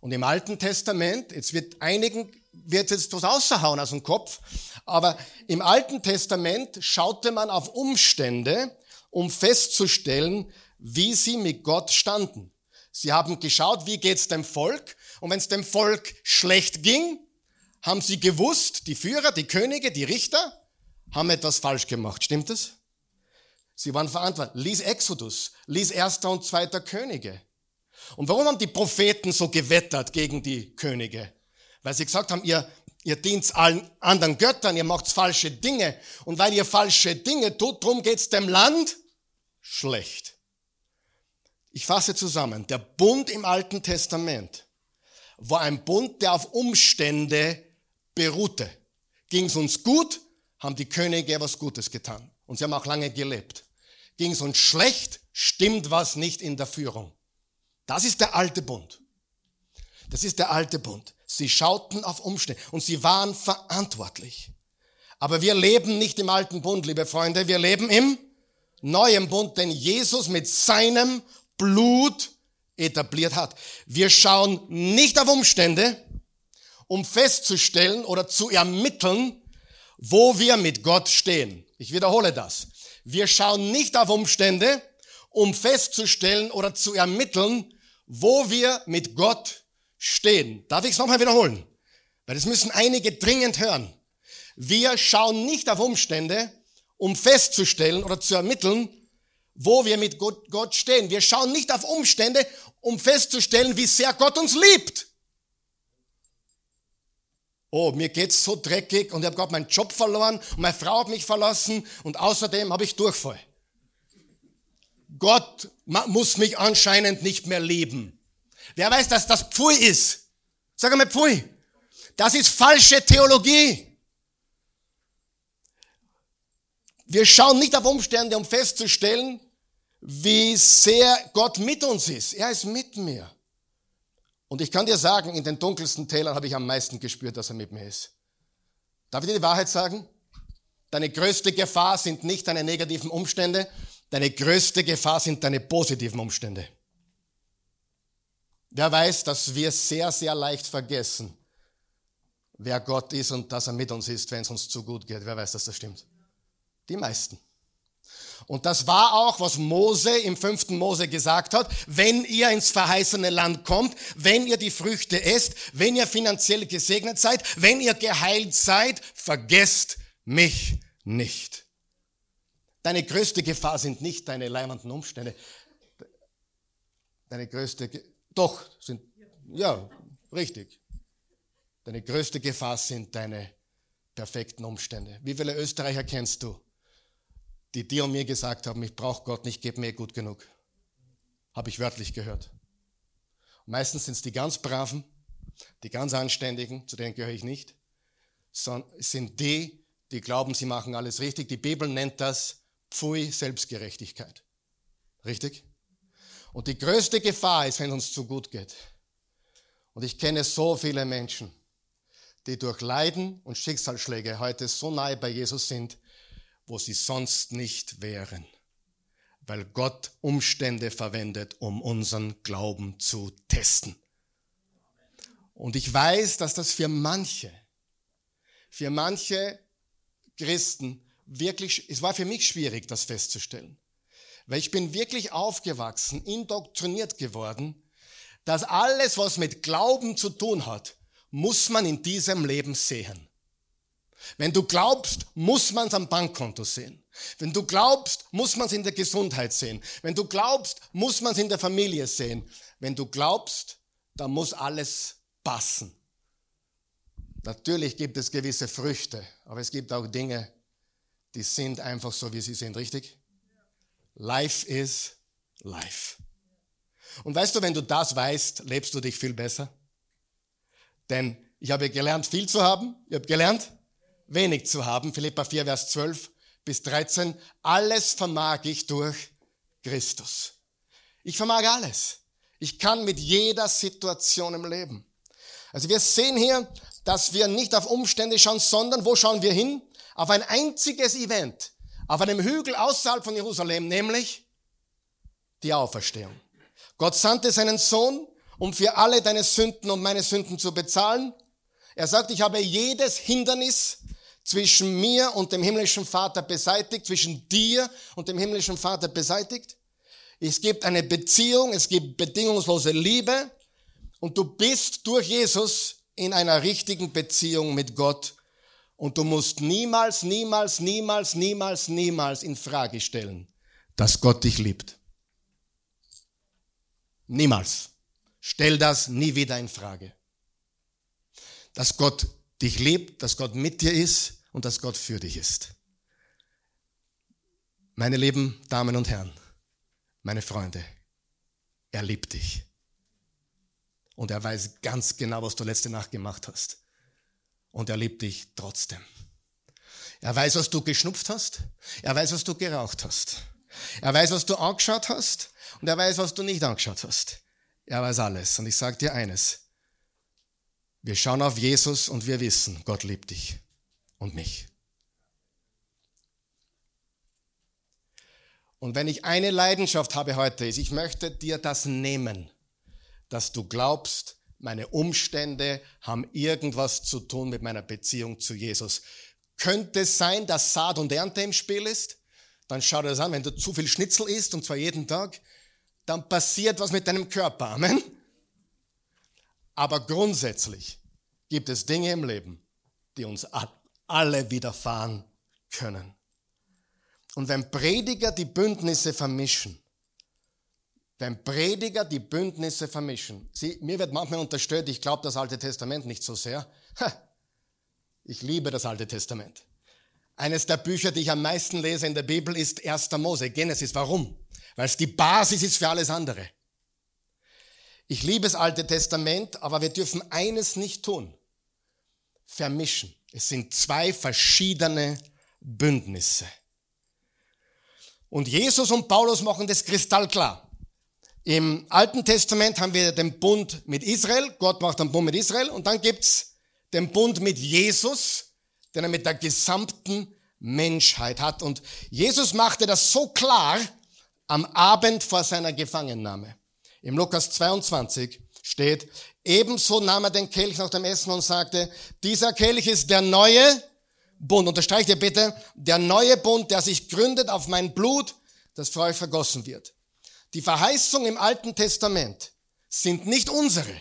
Und im Alten Testament, jetzt wird einigen, wird jetzt was außerhauen aus dem Kopf, aber im Alten Testament schaute man auf Umstände, um festzustellen, wie sie mit Gott standen. Sie haben geschaut, wie geht's dem Volk? Und wenn es dem Volk schlecht ging, haben sie gewusst, die Führer, die Könige, die Richter, haben etwas falsch gemacht. Stimmt es? Sie waren verantwortlich. Lies Exodus, lies erster und zweiter Könige. Und warum haben die Propheten so gewettert gegen die Könige? Weil sie gesagt haben, ihr, ihr dient allen anderen Göttern, ihr macht falsche Dinge. Und weil ihr falsche Dinge tut, drum geht's dem Land schlecht. Ich fasse zusammen. Der Bund im Alten Testament war ein Bund, der auf Umstände beruhte. Ging es uns gut, haben die Könige was Gutes getan. Und sie haben auch lange gelebt. Ging es uns schlecht, stimmt was nicht in der Führung. Das ist der alte Bund. Das ist der alte Bund. Sie schauten auf Umstände und sie waren verantwortlich. Aber wir leben nicht im alten Bund, liebe Freunde, wir leben im neuen Bund, denn Jesus mit seinem Blut etabliert hat. Wir schauen nicht auf Umstände, um festzustellen oder zu ermitteln, wo wir mit Gott stehen. Ich wiederhole das. Wir schauen nicht auf Umstände, um festzustellen oder zu ermitteln, wo wir mit Gott stehen. Darf ich es nochmal wiederholen? Weil das müssen einige dringend hören. Wir schauen nicht auf Umstände, um festzustellen oder zu ermitteln, wo wir mit Gott, Gott stehen. Wir schauen nicht auf Umstände, um festzustellen, wie sehr Gott uns liebt. Oh, mir geht's so dreckig und ich habe gerade meinen Job verloren und meine Frau hat mich verlassen und außerdem habe ich Durchfall. Gott muss mich anscheinend nicht mehr lieben. Wer weiß, dass das Pfui ist? Sag einmal Pfui. Das ist falsche Theologie. Wir schauen nicht auf Umstände, um festzustellen, wie sehr Gott mit uns ist. Er ist mit mir. Und ich kann dir sagen, in den dunkelsten Tälern habe ich am meisten gespürt, dass er mit mir ist. Darf ich dir die Wahrheit sagen? Deine größte Gefahr sind nicht deine negativen Umstände, deine größte Gefahr sind deine positiven Umstände. Wer weiß, dass wir sehr, sehr leicht vergessen, wer Gott ist und dass er mit uns ist, wenn es uns zu gut geht. Wer weiß, dass das stimmt? Die meisten. Und das war auch, was Mose im fünften Mose gesagt hat. Wenn ihr ins verheißene Land kommt, wenn ihr die Früchte esst, wenn ihr finanziell gesegnet seid, wenn ihr geheilt seid, vergesst mich nicht. Deine größte Gefahr sind nicht deine leimenden Umstände. Deine größte, Ge doch, sind, ja, richtig. Deine größte Gefahr sind deine perfekten Umstände. Wie viele Österreicher kennst du? Die dir und mir gesagt haben, ich brauche Gott nicht, gib mir gut genug. Habe ich wörtlich gehört. Und meistens sind es die ganz Braven, die ganz Anständigen, zu denen gehöre ich nicht, sondern sind die, die glauben, sie machen alles richtig. Die Bibel nennt das Pfui Selbstgerechtigkeit. Richtig? Und die größte Gefahr ist, wenn uns zu gut geht. Und ich kenne so viele Menschen, die durch Leiden und Schicksalsschläge heute so nahe bei Jesus sind, wo sie sonst nicht wären, weil Gott Umstände verwendet, um unseren Glauben zu testen. Und ich weiß, dass das für manche, für manche Christen wirklich, es war für mich schwierig, das festzustellen. Weil ich bin wirklich aufgewachsen, indoktriniert geworden, dass alles, was mit Glauben zu tun hat, muss man in diesem Leben sehen. Wenn du glaubst, muss man es am Bankkonto sehen. Wenn du glaubst, muss man es in der Gesundheit sehen. Wenn du glaubst, muss man es in der Familie sehen. Wenn du glaubst, dann muss alles passen. Natürlich gibt es gewisse Früchte, aber es gibt auch Dinge, die sind einfach so, wie sie sind, richtig? Life is life. Und weißt du, wenn du das weißt, lebst du dich viel besser. Denn ich habe gelernt, viel zu haben. Ich habe gelernt, wenig zu haben. Philippa 4, Vers 12 bis 13. Alles vermag ich durch Christus. Ich vermag alles. Ich kann mit jeder Situation im Leben. Also wir sehen hier, dass wir nicht auf Umstände schauen, sondern wo schauen wir hin? Auf ein einziges Event. Auf einem Hügel außerhalb von Jerusalem, nämlich die Auferstehung. Gott sandte seinen Sohn, um für alle deine Sünden und meine Sünden zu bezahlen. Er sagt, ich habe jedes Hindernis zwischen mir und dem himmlischen Vater beseitigt, zwischen dir und dem himmlischen Vater beseitigt. Es gibt eine Beziehung, es gibt bedingungslose Liebe und du bist durch Jesus in einer richtigen Beziehung mit Gott und du musst niemals, niemals, niemals, niemals, niemals in Frage stellen, dass Gott dich liebt. Niemals. Stell das nie wieder in Frage. Dass Gott dich liebt, dass Gott mit dir ist und dass Gott für dich ist. Meine lieben Damen und Herren, meine Freunde, er liebt dich. Und er weiß ganz genau, was du letzte Nacht gemacht hast. Und er liebt dich trotzdem. Er weiß, was du geschnupft hast. Er weiß, was du geraucht hast. Er weiß, was du angeschaut hast. Und er weiß, was du nicht angeschaut hast. Er weiß alles. Und ich sage dir eines. Wir schauen auf Jesus und wir wissen, Gott liebt dich und mich. Und wenn ich eine Leidenschaft habe heute, ist, ich möchte dir das nehmen, dass du glaubst, meine Umstände haben irgendwas zu tun mit meiner Beziehung zu Jesus. Könnte es sein, dass Saat und Ernte im Spiel ist? Dann schau dir das an, wenn du zu viel Schnitzel isst, und zwar jeden Tag, dann passiert was mit deinem Körper. Amen. Aber grundsätzlich gibt es Dinge im Leben, die uns alle widerfahren können. Und wenn Prediger die Bündnisse vermischen, wenn Prediger die Bündnisse vermischen, Sie, mir wird manchmal unterstellt, ich glaube das Alte Testament nicht so sehr. Ich liebe das Alte Testament. Eines der Bücher, die ich am meisten lese in der Bibel, ist 1. Mose, Genesis. Warum? Weil es die Basis ist für alles andere. Ich liebe das Alte Testament, aber wir dürfen eines nicht tun. Vermischen. Es sind zwei verschiedene Bündnisse. Und Jesus und Paulus machen das kristallklar. Im Alten Testament haben wir den Bund mit Israel. Gott macht einen Bund mit Israel. Und dann gibt's den Bund mit Jesus, den er mit der gesamten Menschheit hat. Und Jesus machte das so klar am Abend vor seiner Gefangennahme. Im Lukas 22 steht, ebenso nahm er den Kelch nach dem Essen und sagte, dieser Kelch ist der neue Bund. Unterstreicht ihr bitte, der neue Bund, der sich gründet auf mein Blut, das für euch vergossen wird. Die Verheißungen im Alten Testament sind nicht unsere.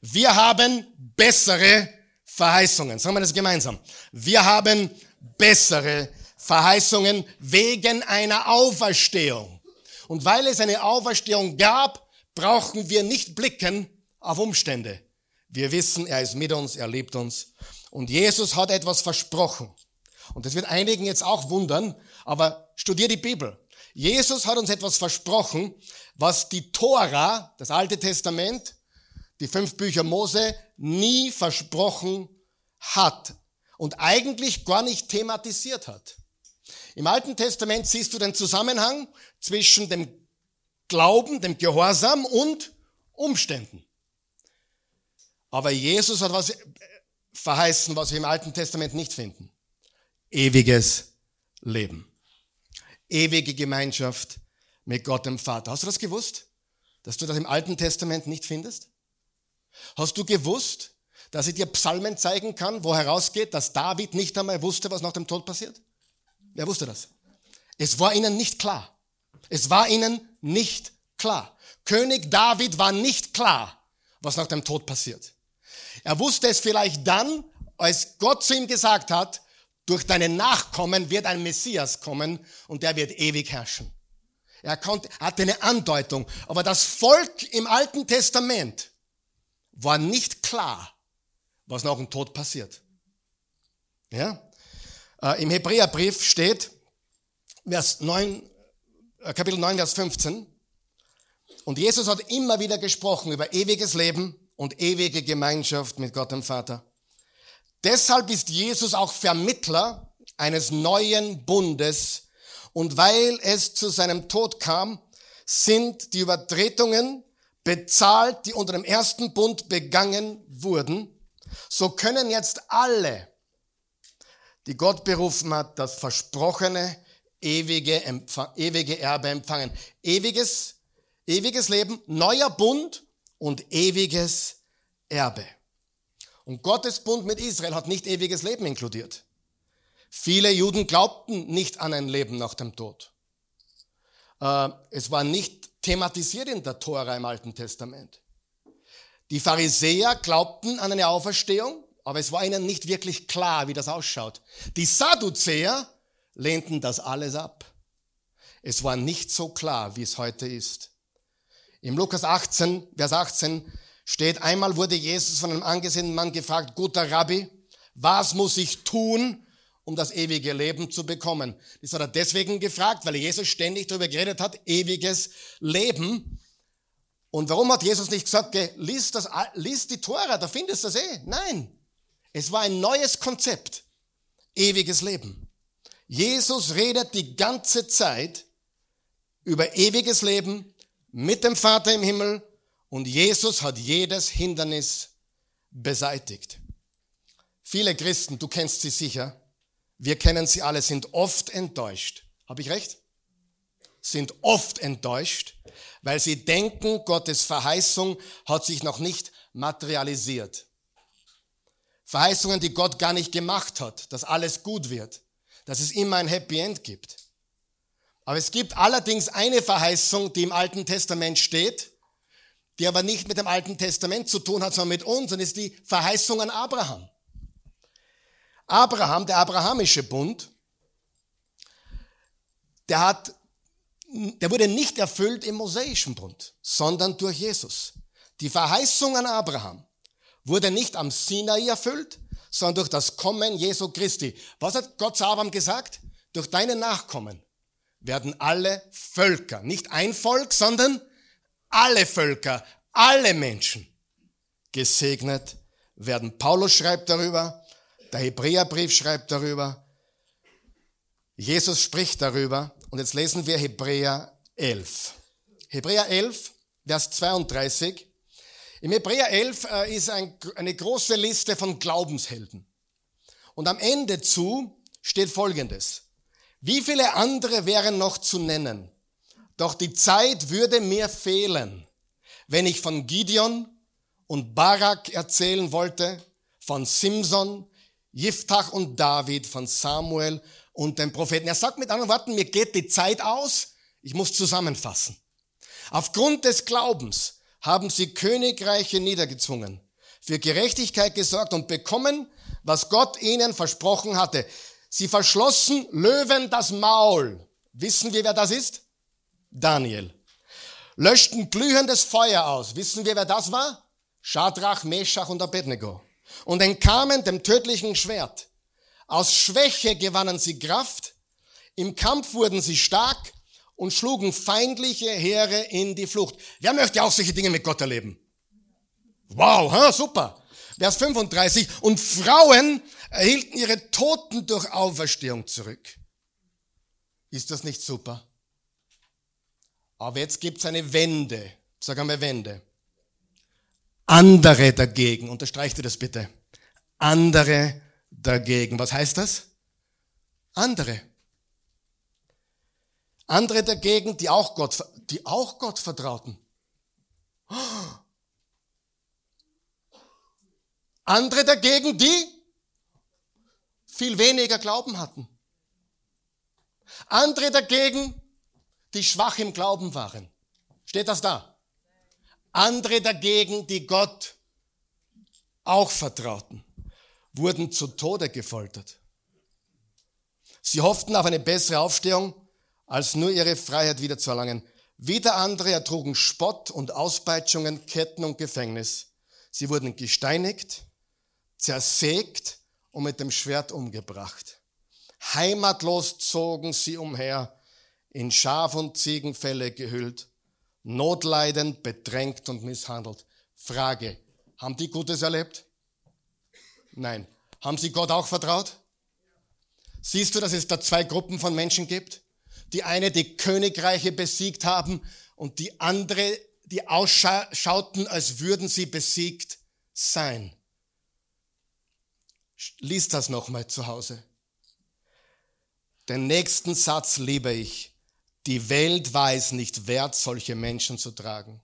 Wir haben bessere Verheißungen. Sagen wir das gemeinsam. Wir haben bessere Verheißungen wegen einer Auferstehung. Und weil es eine Auferstehung gab, brauchen wir nicht blicken auf Umstände. Wir wissen, er ist mit uns, er liebt uns. Und Jesus hat etwas versprochen. Und das wird einigen jetzt auch wundern, aber studier die Bibel. Jesus hat uns etwas versprochen, was die Tora, das Alte Testament, die fünf Bücher Mose, nie versprochen hat und eigentlich gar nicht thematisiert hat. Im Alten Testament siehst du den Zusammenhang zwischen dem Glauben, dem Gehorsam und Umständen. Aber Jesus hat was verheißen, was wir im Alten Testament nicht finden. Ewiges Leben. Ewige Gemeinschaft mit Gott dem Vater. Hast du das gewusst? Dass du das im Alten Testament nicht findest? Hast du gewusst, dass ich dir Psalmen zeigen kann, wo herausgeht, dass David nicht einmal wusste, was nach dem Tod passiert? Wer wusste das? Es war ihnen nicht klar. Es war ihnen nicht klar. König David war nicht klar, was nach dem Tod passiert. Er wusste es vielleicht dann, als Gott zu ihm gesagt hat, durch deine Nachkommen wird ein Messias kommen und der wird ewig herrschen. Er konnte, hatte eine Andeutung. Aber das Volk im Alten Testament war nicht klar, was nach dem Tod passiert. Ja? Äh, Im Hebräerbrief steht, Vers 9, äh, Kapitel 9, Vers 15, und Jesus hat immer wieder gesprochen über ewiges Leben und ewige Gemeinschaft mit Gott dem Vater. Deshalb ist Jesus auch Vermittler eines neuen Bundes und weil es zu seinem Tod kam, sind die Übertretungen bezahlt, die unter dem ersten Bund begangen wurden. So können jetzt alle, die Gott berufen hat, das versprochene ewige, ewige Erbe empfangen. Ewiges, ewiges Leben, neuer Bund und ewiges Erbe. Und Gottes Bund mit Israel hat nicht ewiges Leben inkludiert. Viele Juden glaubten nicht an ein Leben nach dem Tod. Äh, es war nicht thematisiert in der Tora im Alten Testament. Die Pharisäer glaubten an eine Auferstehung, aber es war ihnen nicht wirklich klar, wie das ausschaut. Die Sadduzäer lehnten das alles ab. Es war nicht so klar, wie es heute ist. Im Lukas 18, Vers 18 steht, einmal wurde Jesus von einem angesehenen Mann gefragt, guter Rabbi, was muss ich tun, um das ewige Leben zu bekommen. Das hat er deswegen gefragt, weil Jesus ständig darüber geredet hat, ewiges Leben. Und warum hat Jesus nicht gesagt, lies, das, lies die Tora, da findest du das eh? Nein, es war ein neues Konzept, ewiges Leben. Jesus redet die ganze Zeit über ewiges Leben mit dem Vater im Himmel und Jesus hat jedes Hindernis beseitigt. Viele Christen, du kennst sie sicher, wir kennen sie alle, sind oft enttäuscht. Habe ich recht? Sind oft enttäuscht, weil sie denken, Gottes Verheißung hat sich noch nicht materialisiert. Verheißungen, die Gott gar nicht gemacht hat, dass alles gut wird, dass es immer ein Happy End gibt. Aber es gibt allerdings eine Verheißung, die im Alten Testament steht, die aber nicht mit dem Alten Testament zu tun hat, sondern mit uns, und ist die Verheißung an Abraham. Abraham, der abrahamische Bund, der hat, der wurde nicht erfüllt im mosaischen Bund, sondern durch Jesus. Die Verheißung an Abraham wurde nicht am Sinai erfüllt, sondern durch das Kommen Jesu Christi. Was hat Gott zu Abraham gesagt? Durch deine Nachkommen werden alle Völker, nicht ein Volk, sondern alle Völker, alle Menschen gesegnet werden. Paulus schreibt darüber, der Hebräerbrief schreibt darüber. Jesus spricht darüber. Und jetzt lesen wir Hebräer 11. Hebräer 11, Vers 32. Im Hebräer 11 äh, ist eine große Liste von Glaubenshelden. Und am Ende zu steht Folgendes. Wie viele andere wären noch zu nennen? Doch die Zeit würde mir fehlen, wenn ich von Gideon und Barak erzählen wollte, von Simson, Jiftach und David, von Samuel und den Propheten. Er sagt mit anderen Worten, mir geht die Zeit aus, ich muss zusammenfassen. Aufgrund des Glaubens haben sie Königreiche niedergezwungen, für Gerechtigkeit gesorgt und bekommen, was Gott ihnen versprochen hatte. Sie verschlossen Löwen das Maul. Wissen wir, wer das ist? Daniel. Löschten glühendes Feuer aus. Wissen wir, wer das war? Schadrach, Meshach und Abednego und entkamen dem tödlichen Schwert. Aus Schwäche gewannen sie Kraft, im Kampf wurden sie stark und schlugen feindliche Heere in die Flucht. Wer möchte auch solche Dinge mit Gott erleben? Wow, ha, super. Vers 35. Und Frauen erhielten ihre Toten durch Auferstehung zurück. Ist das nicht super? Aber jetzt gibt's eine Wende. Sag einmal Wende. Andere dagegen, unterstreicht ihr das bitte. Andere dagegen. Was heißt das? Andere. Andere dagegen, die auch Gott, die auch Gott vertrauten. Andere dagegen, die viel weniger Glauben hatten. Andere dagegen, die schwach im Glauben waren. Steht das da? Andere dagegen, die Gott auch vertrauten. wurden zu Tode gefoltert. Sie hofften auf eine bessere Aufstehung, als nur ihre Freiheit wiederzuerlangen. Wieder andere ertrugen Spott und Auspeitschungen, Ketten und Gefängnis. Sie wurden gesteinigt, zersägt und mit dem Schwert umgebracht. Heimatlos zogen sie umher, in Schaf- und Ziegenfelle gehüllt, notleidend, bedrängt und misshandelt. Frage, haben die Gutes erlebt? Nein. Haben sie Gott auch vertraut? Siehst du, dass es da zwei Gruppen von Menschen gibt? Die eine, die Königreiche besiegt haben und die andere, die ausschauten, als würden sie besiegt sein. Lies das nochmal zu Hause. Den nächsten Satz liebe ich. Die Welt war es nicht wert, solche Menschen zu tragen,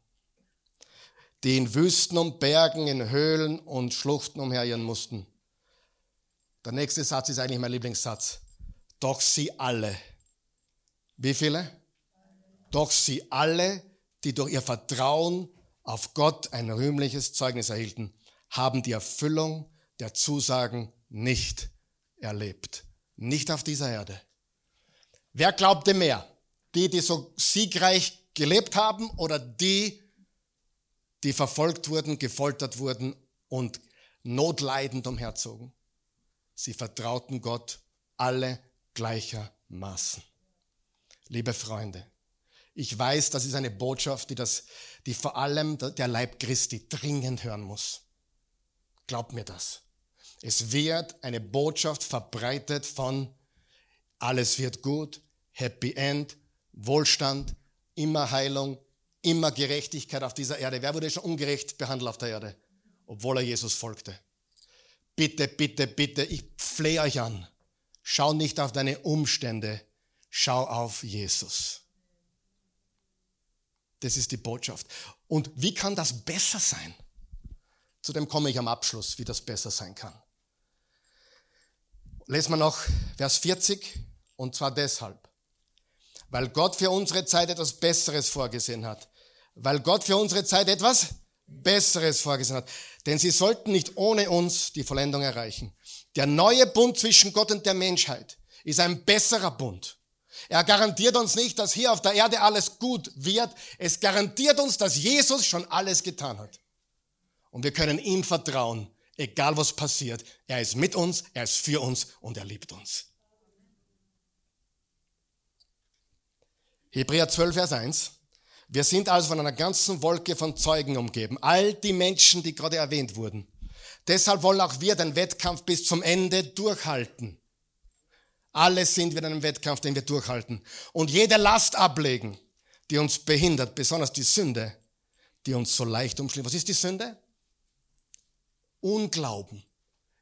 die in Wüsten und Bergen, in Höhlen und Schluchten umherirren mussten. Der nächste Satz ist eigentlich mein Lieblingssatz. Doch sie alle. Wie viele? Doch sie alle, die durch ihr Vertrauen auf Gott ein rühmliches Zeugnis erhielten, haben die Erfüllung der Zusagen nicht erlebt. Nicht auf dieser Erde. Wer glaubte mehr? Die, die so siegreich gelebt haben oder die, die verfolgt wurden, gefoltert wurden und notleidend umherzogen? Sie vertrauten Gott alle gleichermaßen. Liebe Freunde, ich weiß, das ist eine Botschaft, die, das, die vor allem der Leib Christi dringend hören muss. Glaubt mir das. Es wird eine Botschaft verbreitet von alles wird gut, Happy End, Wohlstand, immer Heilung, immer Gerechtigkeit auf dieser Erde. Wer wurde schon ungerecht behandelt auf der Erde, obwohl er Jesus folgte? Bitte, bitte, bitte, ich flehe euch an. Schau nicht auf deine Umstände, schau auf Jesus. Das ist die Botschaft. Und wie kann das besser sein? Zu dem komme ich am Abschluss, wie das besser sein kann. Lesen wir noch Vers 40, und zwar deshalb, weil Gott für unsere Zeit etwas Besseres vorgesehen hat. Weil Gott für unsere Zeit etwas Besseres vorgesehen hat. Denn sie sollten nicht ohne uns die Vollendung erreichen. Der neue Bund zwischen Gott und der Menschheit ist ein besserer Bund. Er garantiert uns nicht, dass hier auf der Erde alles gut wird. Es garantiert uns, dass Jesus schon alles getan hat. Und wir können ihm vertrauen, egal was passiert. Er ist mit uns, er ist für uns und er liebt uns. Hebräer 12, Vers 1. Wir sind also von einer ganzen Wolke von Zeugen umgeben. All die Menschen, die gerade erwähnt wurden. Deshalb wollen auch wir den Wettkampf bis zum Ende durchhalten. Alle sind wir in einem Wettkampf, den wir durchhalten. Und jede Last ablegen, die uns behindert, besonders die Sünde, die uns so leicht umschließt. Was ist die Sünde? Unglauben.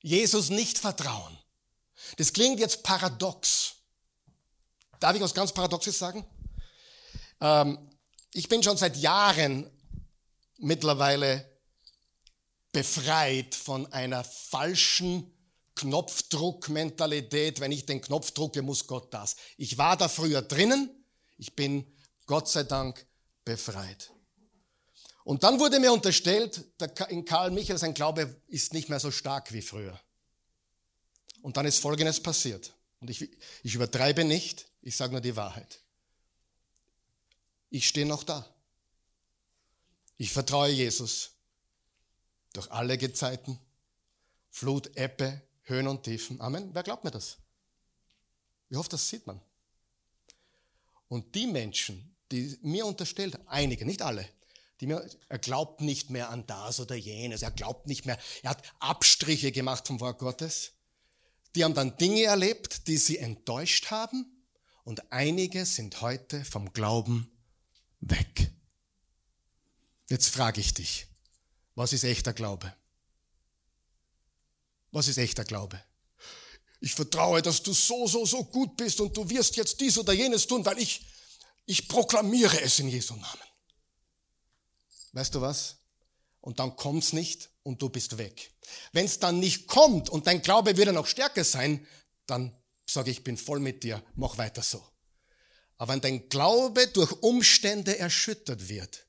Jesus nicht vertrauen. Das klingt jetzt paradox. Darf ich was ganz Paradoxes sagen? Ähm, ich bin schon seit Jahren mittlerweile befreit von einer falschen Knopfdruckmentalität. Wenn ich den Knopf drucke, muss Gott das. Ich war da früher drinnen. Ich bin Gott sei Dank befreit. Und dann wurde mir unterstellt, in Karl Michael sein Glaube ist nicht mehr so stark wie früher. Und dann ist Folgendes passiert. Und ich, ich übertreibe nicht, ich sage nur die Wahrheit. Ich stehe noch da. Ich vertraue Jesus durch alle Gezeiten, Flut, Ebbe, Höhen und Tiefen. Amen. Wer glaubt mir das? Ich hoffe, das sieht man. Und die Menschen, die mir unterstellt, einige, nicht alle, die mir, er glaubt nicht mehr an das oder jenes, er glaubt nicht mehr, er hat Abstriche gemacht vom Wort Gottes. Die haben dann Dinge erlebt, die sie enttäuscht haben und einige sind heute vom Glauben weg. Jetzt frage ich dich, was ist echter Glaube? Was ist echter Glaube? Ich vertraue, dass du so, so, so gut bist und du wirst jetzt dies oder jenes tun, weil ich, ich proklamiere es in Jesu Namen. Weißt du was? Und dann kommt's nicht und du bist weg. Wenn es dann nicht kommt und dein Glaube würde noch stärker sein, dann sage ich bin voll mit dir, mach weiter so. Aber wenn dein Glaube durch Umstände erschüttert wird,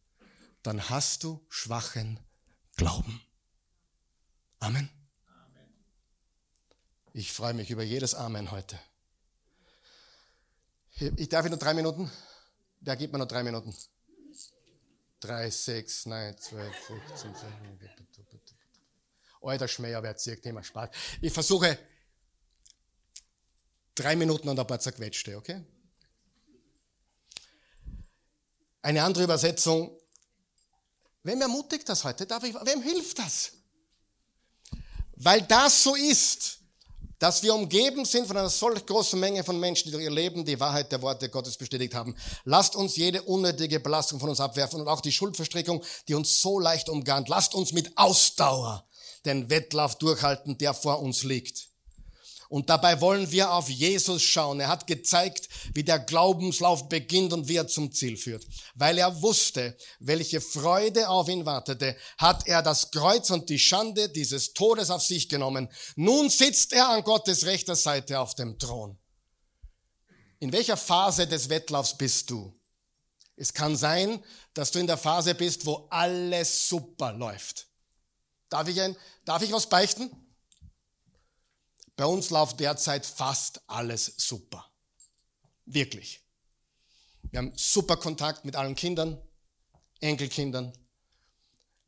dann hast du schwachen Glauben. Amen. Ich freue mich über jedes Amen heute. Ich darf nur drei Minuten? Der gibt mir noch drei Minuten. Drei, sechs, neun, zwölf, 15, 16. Alter Schmäher, wer zirkt immer Spaß. Ich versuche drei Minuten und ein paar zerquetschte, okay? Eine andere Übersetzung. Wem ermutigt das heute? Darf ich, wem hilft das? Weil das so ist, dass wir umgeben sind von einer solch großen Menge von Menschen, die durch ihr Leben die Wahrheit der Worte Gottes bestätigt haben. Lasst uns jede unnötige Belastung von uns abwerfen und auch die Schuldverstrickung, die uns so leicht umgarnt. Lasst uns mit Ausdauer den Wettlauf durchhalten, der vor uns liegt. Und dabei wollen wir auf Jesus schauen. Er hat gezeigt, wie der Glaubenslauf beginnt und wie er zum Ziel führt. Weil er wusste, welche Freude auf ihn wartete, hat er das Kreuz und die Schande dieses Todes auf sich genommen. Nun sitzt er an Gottes rechter Seite auf dem Thron. In welcher Phase des Wettlaufs bist du? Es kann sein, dass du in der Phase bist, wo alles super läuft. Darf ich, ein, darf ich was beichten? Bei uns läuft derzeit fast alles super. Wirklich. Wir haben super Kontakt mit allen Kindern, Enkelkindern.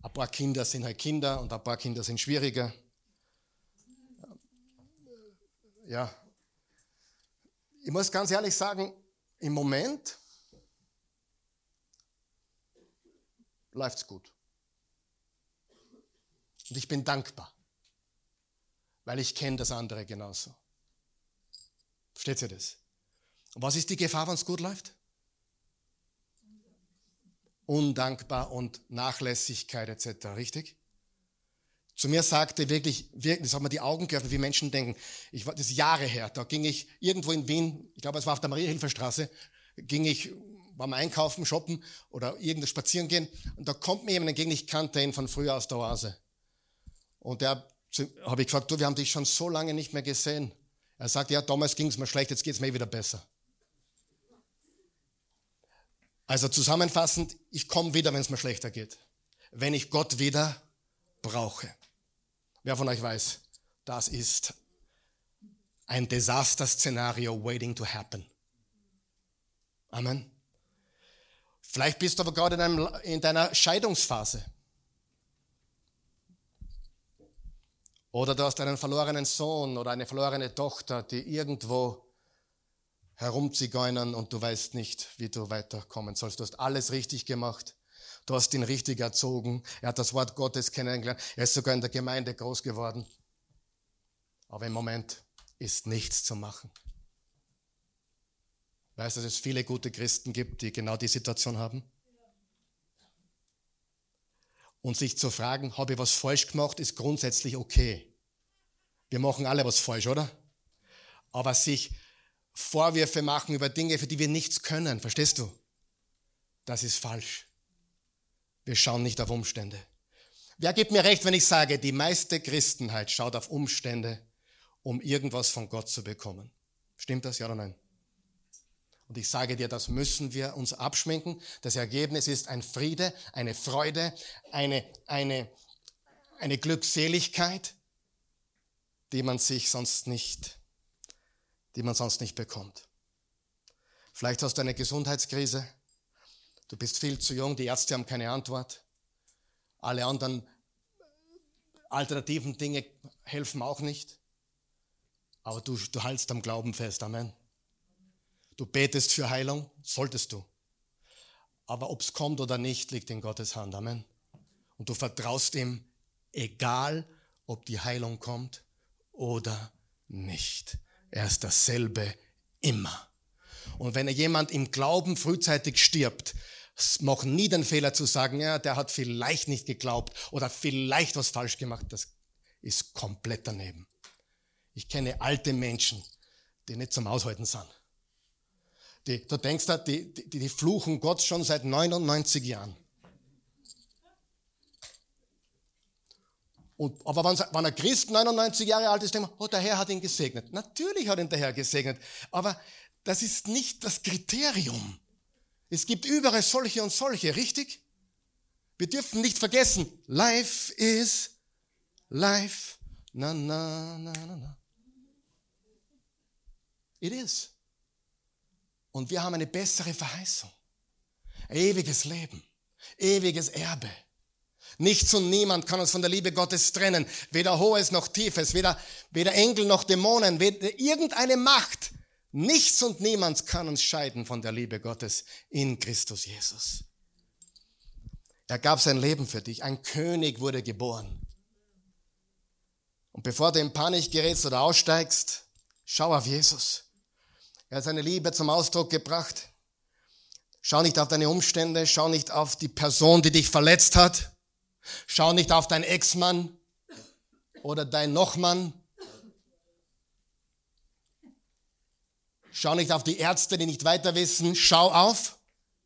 Ein paar Kinder sind halt Kinder und ein paar Kinder sind schwieriger. Ja. Ich muss ganz ehrlich sagen, im Moment läuft es gut. Und ich bin dankbar weil ich kenne das andere genauso. Versteht ihr das? Und was ist die Gefahr, wenn es gut läuft? Undankbar und Nachlässigkeit etc., richtig? Zu mir sagte wirklich, wirklich, das hat mir die Augen geöffnet, wie Menschen denken. Ich war, das ist Jahre her, da ging ich irgendwo in Wien, ich glaube, es war auf der Maria-Hilfer-Straße, ging ich beim Einkaufen, shoppen oder irgendwo spazieren gehen und da kommt mir jemand entgegen, ich kannte ihn von früher aus der Oase. Und der habe ich gefragt, du, wir haben dich schon so lange nicht mehr gesehen. Er sagt, ja, damals ging es mir schlecht, jetzt geht es mir wieder besser. Also zusammenfassend, ich komme wieder, wenn es mir schlechter geht. Wenn ich Gott wieder brauche. Wer von euch weiß, das ist ein Desaster-Szenario waiting to happen. Amen. Vielleicht bist du aber gerade in, einem, in deiner Scheidungsphase. Oder du hast einen verlorenen Sohn oder eine verlorene Tochter, die irgendwo herumzigeunern und du weißt nicht, wie du weiterkommen sollst. Du hast alles richtig gemacht. Du hast ihn richtig erzogen. Er hat das Wort Gottes kennengelernt. Er ist sogar in der Gemeinde groß geworden. Aber im Moment ist nichts zu machen. Weißt du, dass es viele gute Christen gibt, die genau die Situation haben? Und sich zu fragen, habe ich was falsch gemacht, ist grundsätzlich okay. Wir machen alle was falsch, oder? Aber sich Vorwürfe machen über Dinge, für die wir nichts können, verstehst du? Das ist falsch. Wir schauen nicht auf Umstände. Wer gibt mir recht, wenn ich sage, die meiste Christenheit schaut auf Umstände, um irgendwas von Gott zu bekommen? Stimmt das, ja oder nein? Und ich sage dir, das müssen wir uns abschminken. Das Ergebnis ist ein Friede, eine Freude, eine, eine, eine Glückseligkeit, die man sich sonst nicht, die man sonst nicht bekommt. Vielleicht hast du eine Gesundheitskrise. Du bist viel zu jung, die Ärzte haben keine Antwort. Alle anderen alternativen Dinge helfen auch nicht. Aber du, du haltst am Glauben fest. Amen. Du betest für Heilung, solltest du. Aber ob es kommt oder nicht, liegt in Gottes Hand. Amen. Und du vertraust ihm, egal ob die Heilung kommt oder nicht. Er ist dasselbe immer. Und wenn jemand im Glauben frühzeitig stirbt, mach nie den Fehler zu sagen, ja, der hat vielleicht nicht geglaubt oder vielleicht was falsch gemacht. Das ist komplett daneben. Ich kenne alte Menschen, die nicht zum Aushalten sind. Die, du denkst da, die, die, die fluchen Gott schon seit 99 Jahren. Und, aber wenn, ein Christ 99 Jahre alt ist, denkt man, oh, der Herr hat ihn gesegnet. Natürlich hat ihn der Herr gesegnet. Aber das ist nicht das Kriterium. Es gibt überall solche und solche, richtig? Wir dürfen nicht vergessen, life is life. Na, na, na, na, na. It is. Und wir haben eine bessere Verheißung. Ewiges Leben. Ewiges Erbe. Nichts und niemand kann uns von der Liebe Gottes trennen. Weder Hohes noch Tiefes, weder, weder Engel noch Dämonen, weder irgendeine Macht. Nichts und niemand kann uns scheiden von der Liebe Gottes in Christus Jesus. Er gab sein Leben für dich. Ein König wurde geboren. Und bevor du in Panik gerätst oder aussteigst, schau auf Jesus. Er hat seine Liebe zum Ausdruck gebracht. Schau nicht auf deine Umstände, schau nicht auf die Person, die dich verletzt hat. Schau nicht auf deinen Ex-Mann oder dein Nochmann. Schau nicht auf die Ärzte, die nicht weiter wissen. Schau auf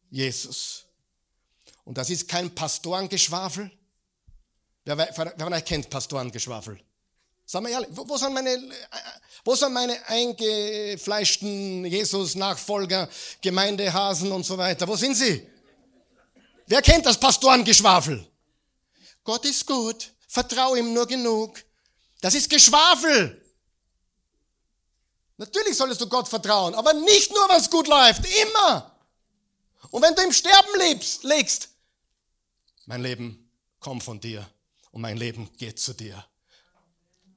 Jesus. Und das ist kein Pastorengeschwafel. Wer, wer von euch kennt Pastorengeschwafel? Sag mal ehrlich, wo, wo sind meine, wo sind meine eingefleischten Jesus-Nachfolger, Gemeindehasen und so weiter? Wo sind sie? Wer kennt das Pastorengeschwafel? Gott ist gut, vertrau ihm nur genug. Das ist Geschwafel. Natürlich solltest du Gott vertrauen, aber nicht nur, wenn gut läuft, immer. Und wenn du im Sterben lebst, legst, mein Leben kommt von dir und mein Leben geht zu dir.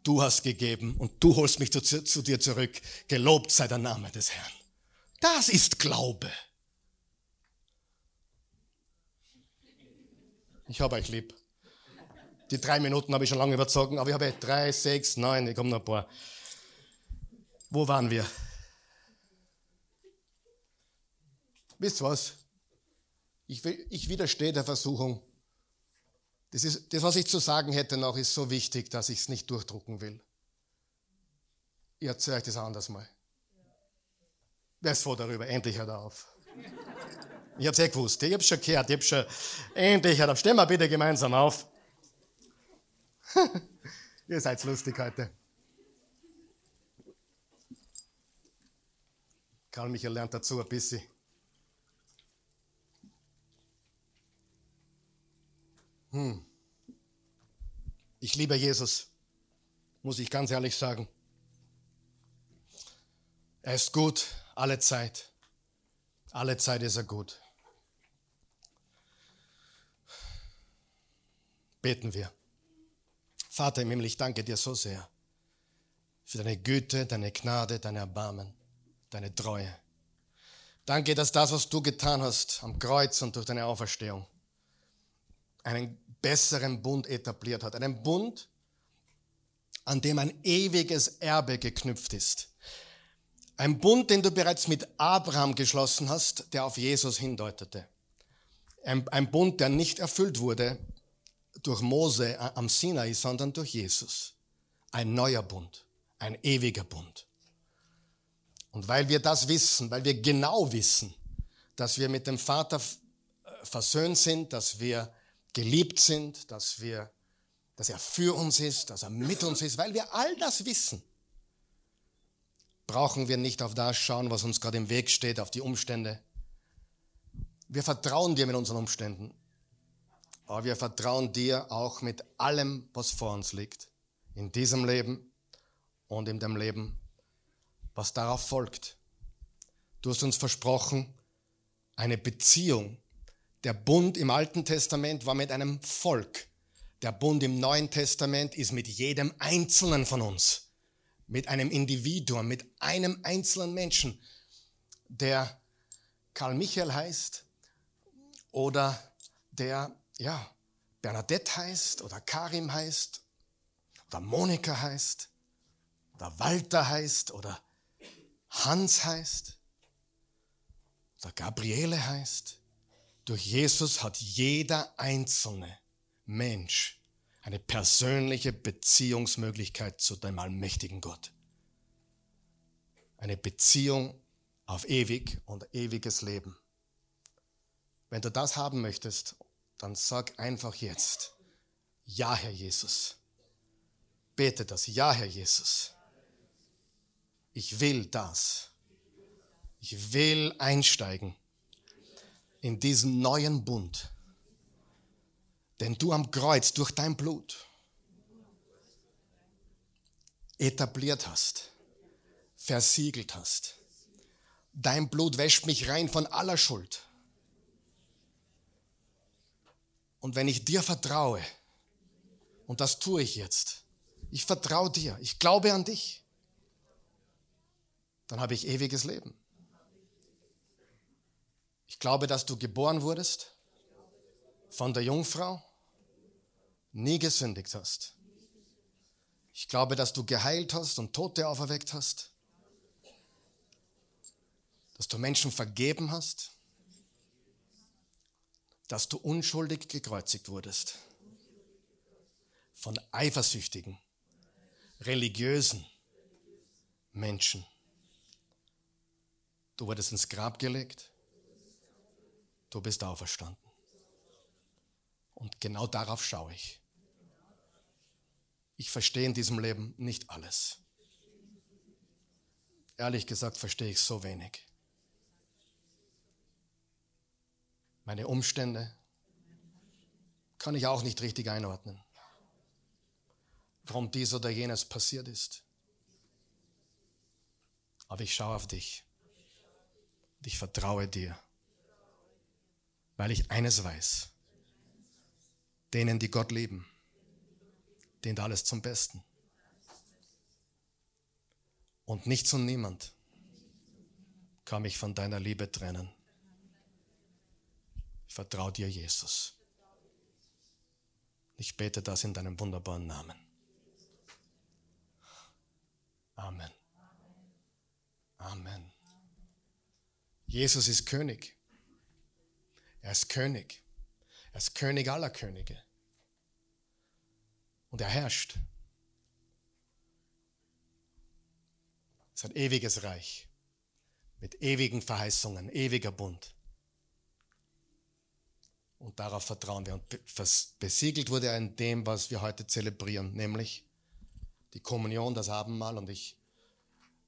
Du hast gegeben und du holst mich zu, zu dir zurück. Gelobt sei der Name des Herrn. Das ist Glaube. Ich habe euch lieb. Die drei Minuten habe ich schon lange überzogen, aber ich habe drei, sechs, neun, ich komme noch ein paar. Wo waren wir? Wisst was? Ich, ich widerstehe der Versuchung. Das, ist, das, was ich zu sagen hätte noch, ist so wichtig, dass ich es nicht durchdrucken will. Ich erzähle euch das anders mal. Wer ist froh darüber? Endlich hört er auf. Ich habe es eh gewusst. Ich habe schon gehört. Ich habe schon. Endlich hört auf. Stehen wir bitte gemeinsam auf. Ihr seid lustig heute. Karl Michael lernt dazu ein bisschen. Hm. Ich liebe Jesus, muss ich ganz ehrlich sagen. Er ist gut, alle Zeit. Alle Zeit ist er gut. Beten wir. Vater im Himmel, ich danke dir so sehr für deine Güte, deine Gnade, dein Erbarmen, deine Treue. Danke, dass das, was du getan hast am Kreuz und durch deine Auferstehung, einen besseren Bund etabliert hat. Einen Bund, an dem ein ewiges Erbe geknüpft ist. Ein Bund, den du bereits mit Abraham geschlossen hast, der auf Jesus hindeutete. Ein, ein Bund, der nicht erfüllt wurde durch Mose am Sinai, sondern durch Jesus. Ein neuer Bund, ein ewiger Bund. Und weil wir das wissen, weil wir genau wissen, dass wir mit dem Vater versöhnt sind, dass wir geliebt sind, dass wir, dass er für uns ist, dass er mit uns ist, weil wir all das wissen, brauchen wir nicht auf das schauen, was uns gerade im Weg steht, auf die Umstände. Wir vertrauen dir mit unseren Umständen. Aber wir vertrauen dir auch mit allem, was vor uns liegt. In diesem Leben und in dem Leben, was darauf folgt. Du hast uns versprochen, eine Beziehung. Der Bund im Alten Testament war mit einem Volk. Der Bund im Neuen Testament ist mit jedem Einzelnen von uns. Mit einem Individuum, mit einem einzelnen Menschen, der Karl Michael heißt oder der ja, Bernadette heißt oder Karim heißt oder Monika heißt oder Walter heißt oder Hans heißt oder Gabriele heißt. Durch Jesus hat jeder einzelne Mensch eine persönliche Beziehungsmöglichkeit zu dem allmächtigen Gott. Eine Beziehung auf ewig und ewiges Leben. Wenn du das haben möchtest dann sag einfach jetzt, ja, Herr Jesus. Bete das, ja, Herr Jesus. Ich will das. Ich will einsteigen in diesen neuen Bund, den du am Kreuz durch dein Blut etabliert hast. versiegelt hast. Dein Blut wäscht mich rein von aller Schuld. Und wenn ich dir vertraue, und das tue ich jetzt, ich vertraue dir, ich glaube an dich, dann habe ich ewiges Leben. Ich glaube, dass du geboren wurdest von der Jungfrau, nie gesündigt hast. Ich glaube, dass du geheilt hast und Tote auferweckt hast. Dass du Menschen vergeben hast. Dass du unschuldig gekreuzigt wurdest. Von eifersüchtigen, religiösen Menschen. Du wurdest ins Grab gelegt. Du bist auferstanden. Und genau darauf schaue ich. Ich verstehe in diesem Leben nicht alles. Ehrlich gesagt verstehe ich so wenig. Meine Umstände kann ich auch nicht richtig einordnen. Warum dies oder jenes passiert ist. Aber ich schaue auf dich. Und ich vertraue dir. Weil ich eines weiß denen, die Gott lieben, dient alles zum Besten. Und nichts und niemand kann mich von deiner Liebe trennen. Ich vertraue dir, Jesus. Ich bete das in deinem wunderbaren Namen. Amen. Amen. Jesus ist König. Er ist König. Er ist König aller Könige. Und er herrscht. Es ist ein ewiges Reich mit ewigen Verheißungen, ewiger Bund. Und darauf vertrauen wir. Und besiegelt wurde er in dem, was wir heute zelebrieren, nämlich die Kommunion, das Abendmahl. Und ich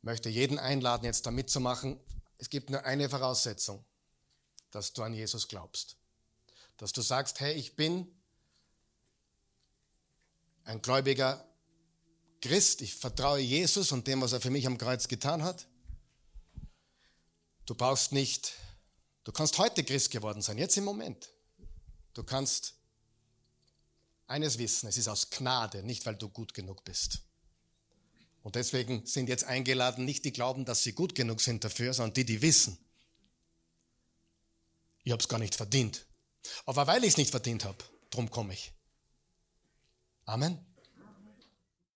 möchte jeden einladen, jetzt da mitzumachen. Es gibt nur eine Voraussetzung, dass du an Jesus glaubst dass du sagst, hey, ich bin ein gläubiger Christ, ich vertraue Jesus und dem, was er für mich am Kreuz getan hat. Du brauchst nicht, du kannst heute Christ geworden sein, jetzt im Moment. Du kannst eines wissen, es ist aus Gnade, nicht weil du gut genug bist. Und deswegen sind jetzt eingeladen nicht die glauben, dass sie gut genug sind dafür, sondern die, die wissen, ich habe es gar nicht verdient. Aber weil ich es nicht verdient habe, drum komme ich. Amen.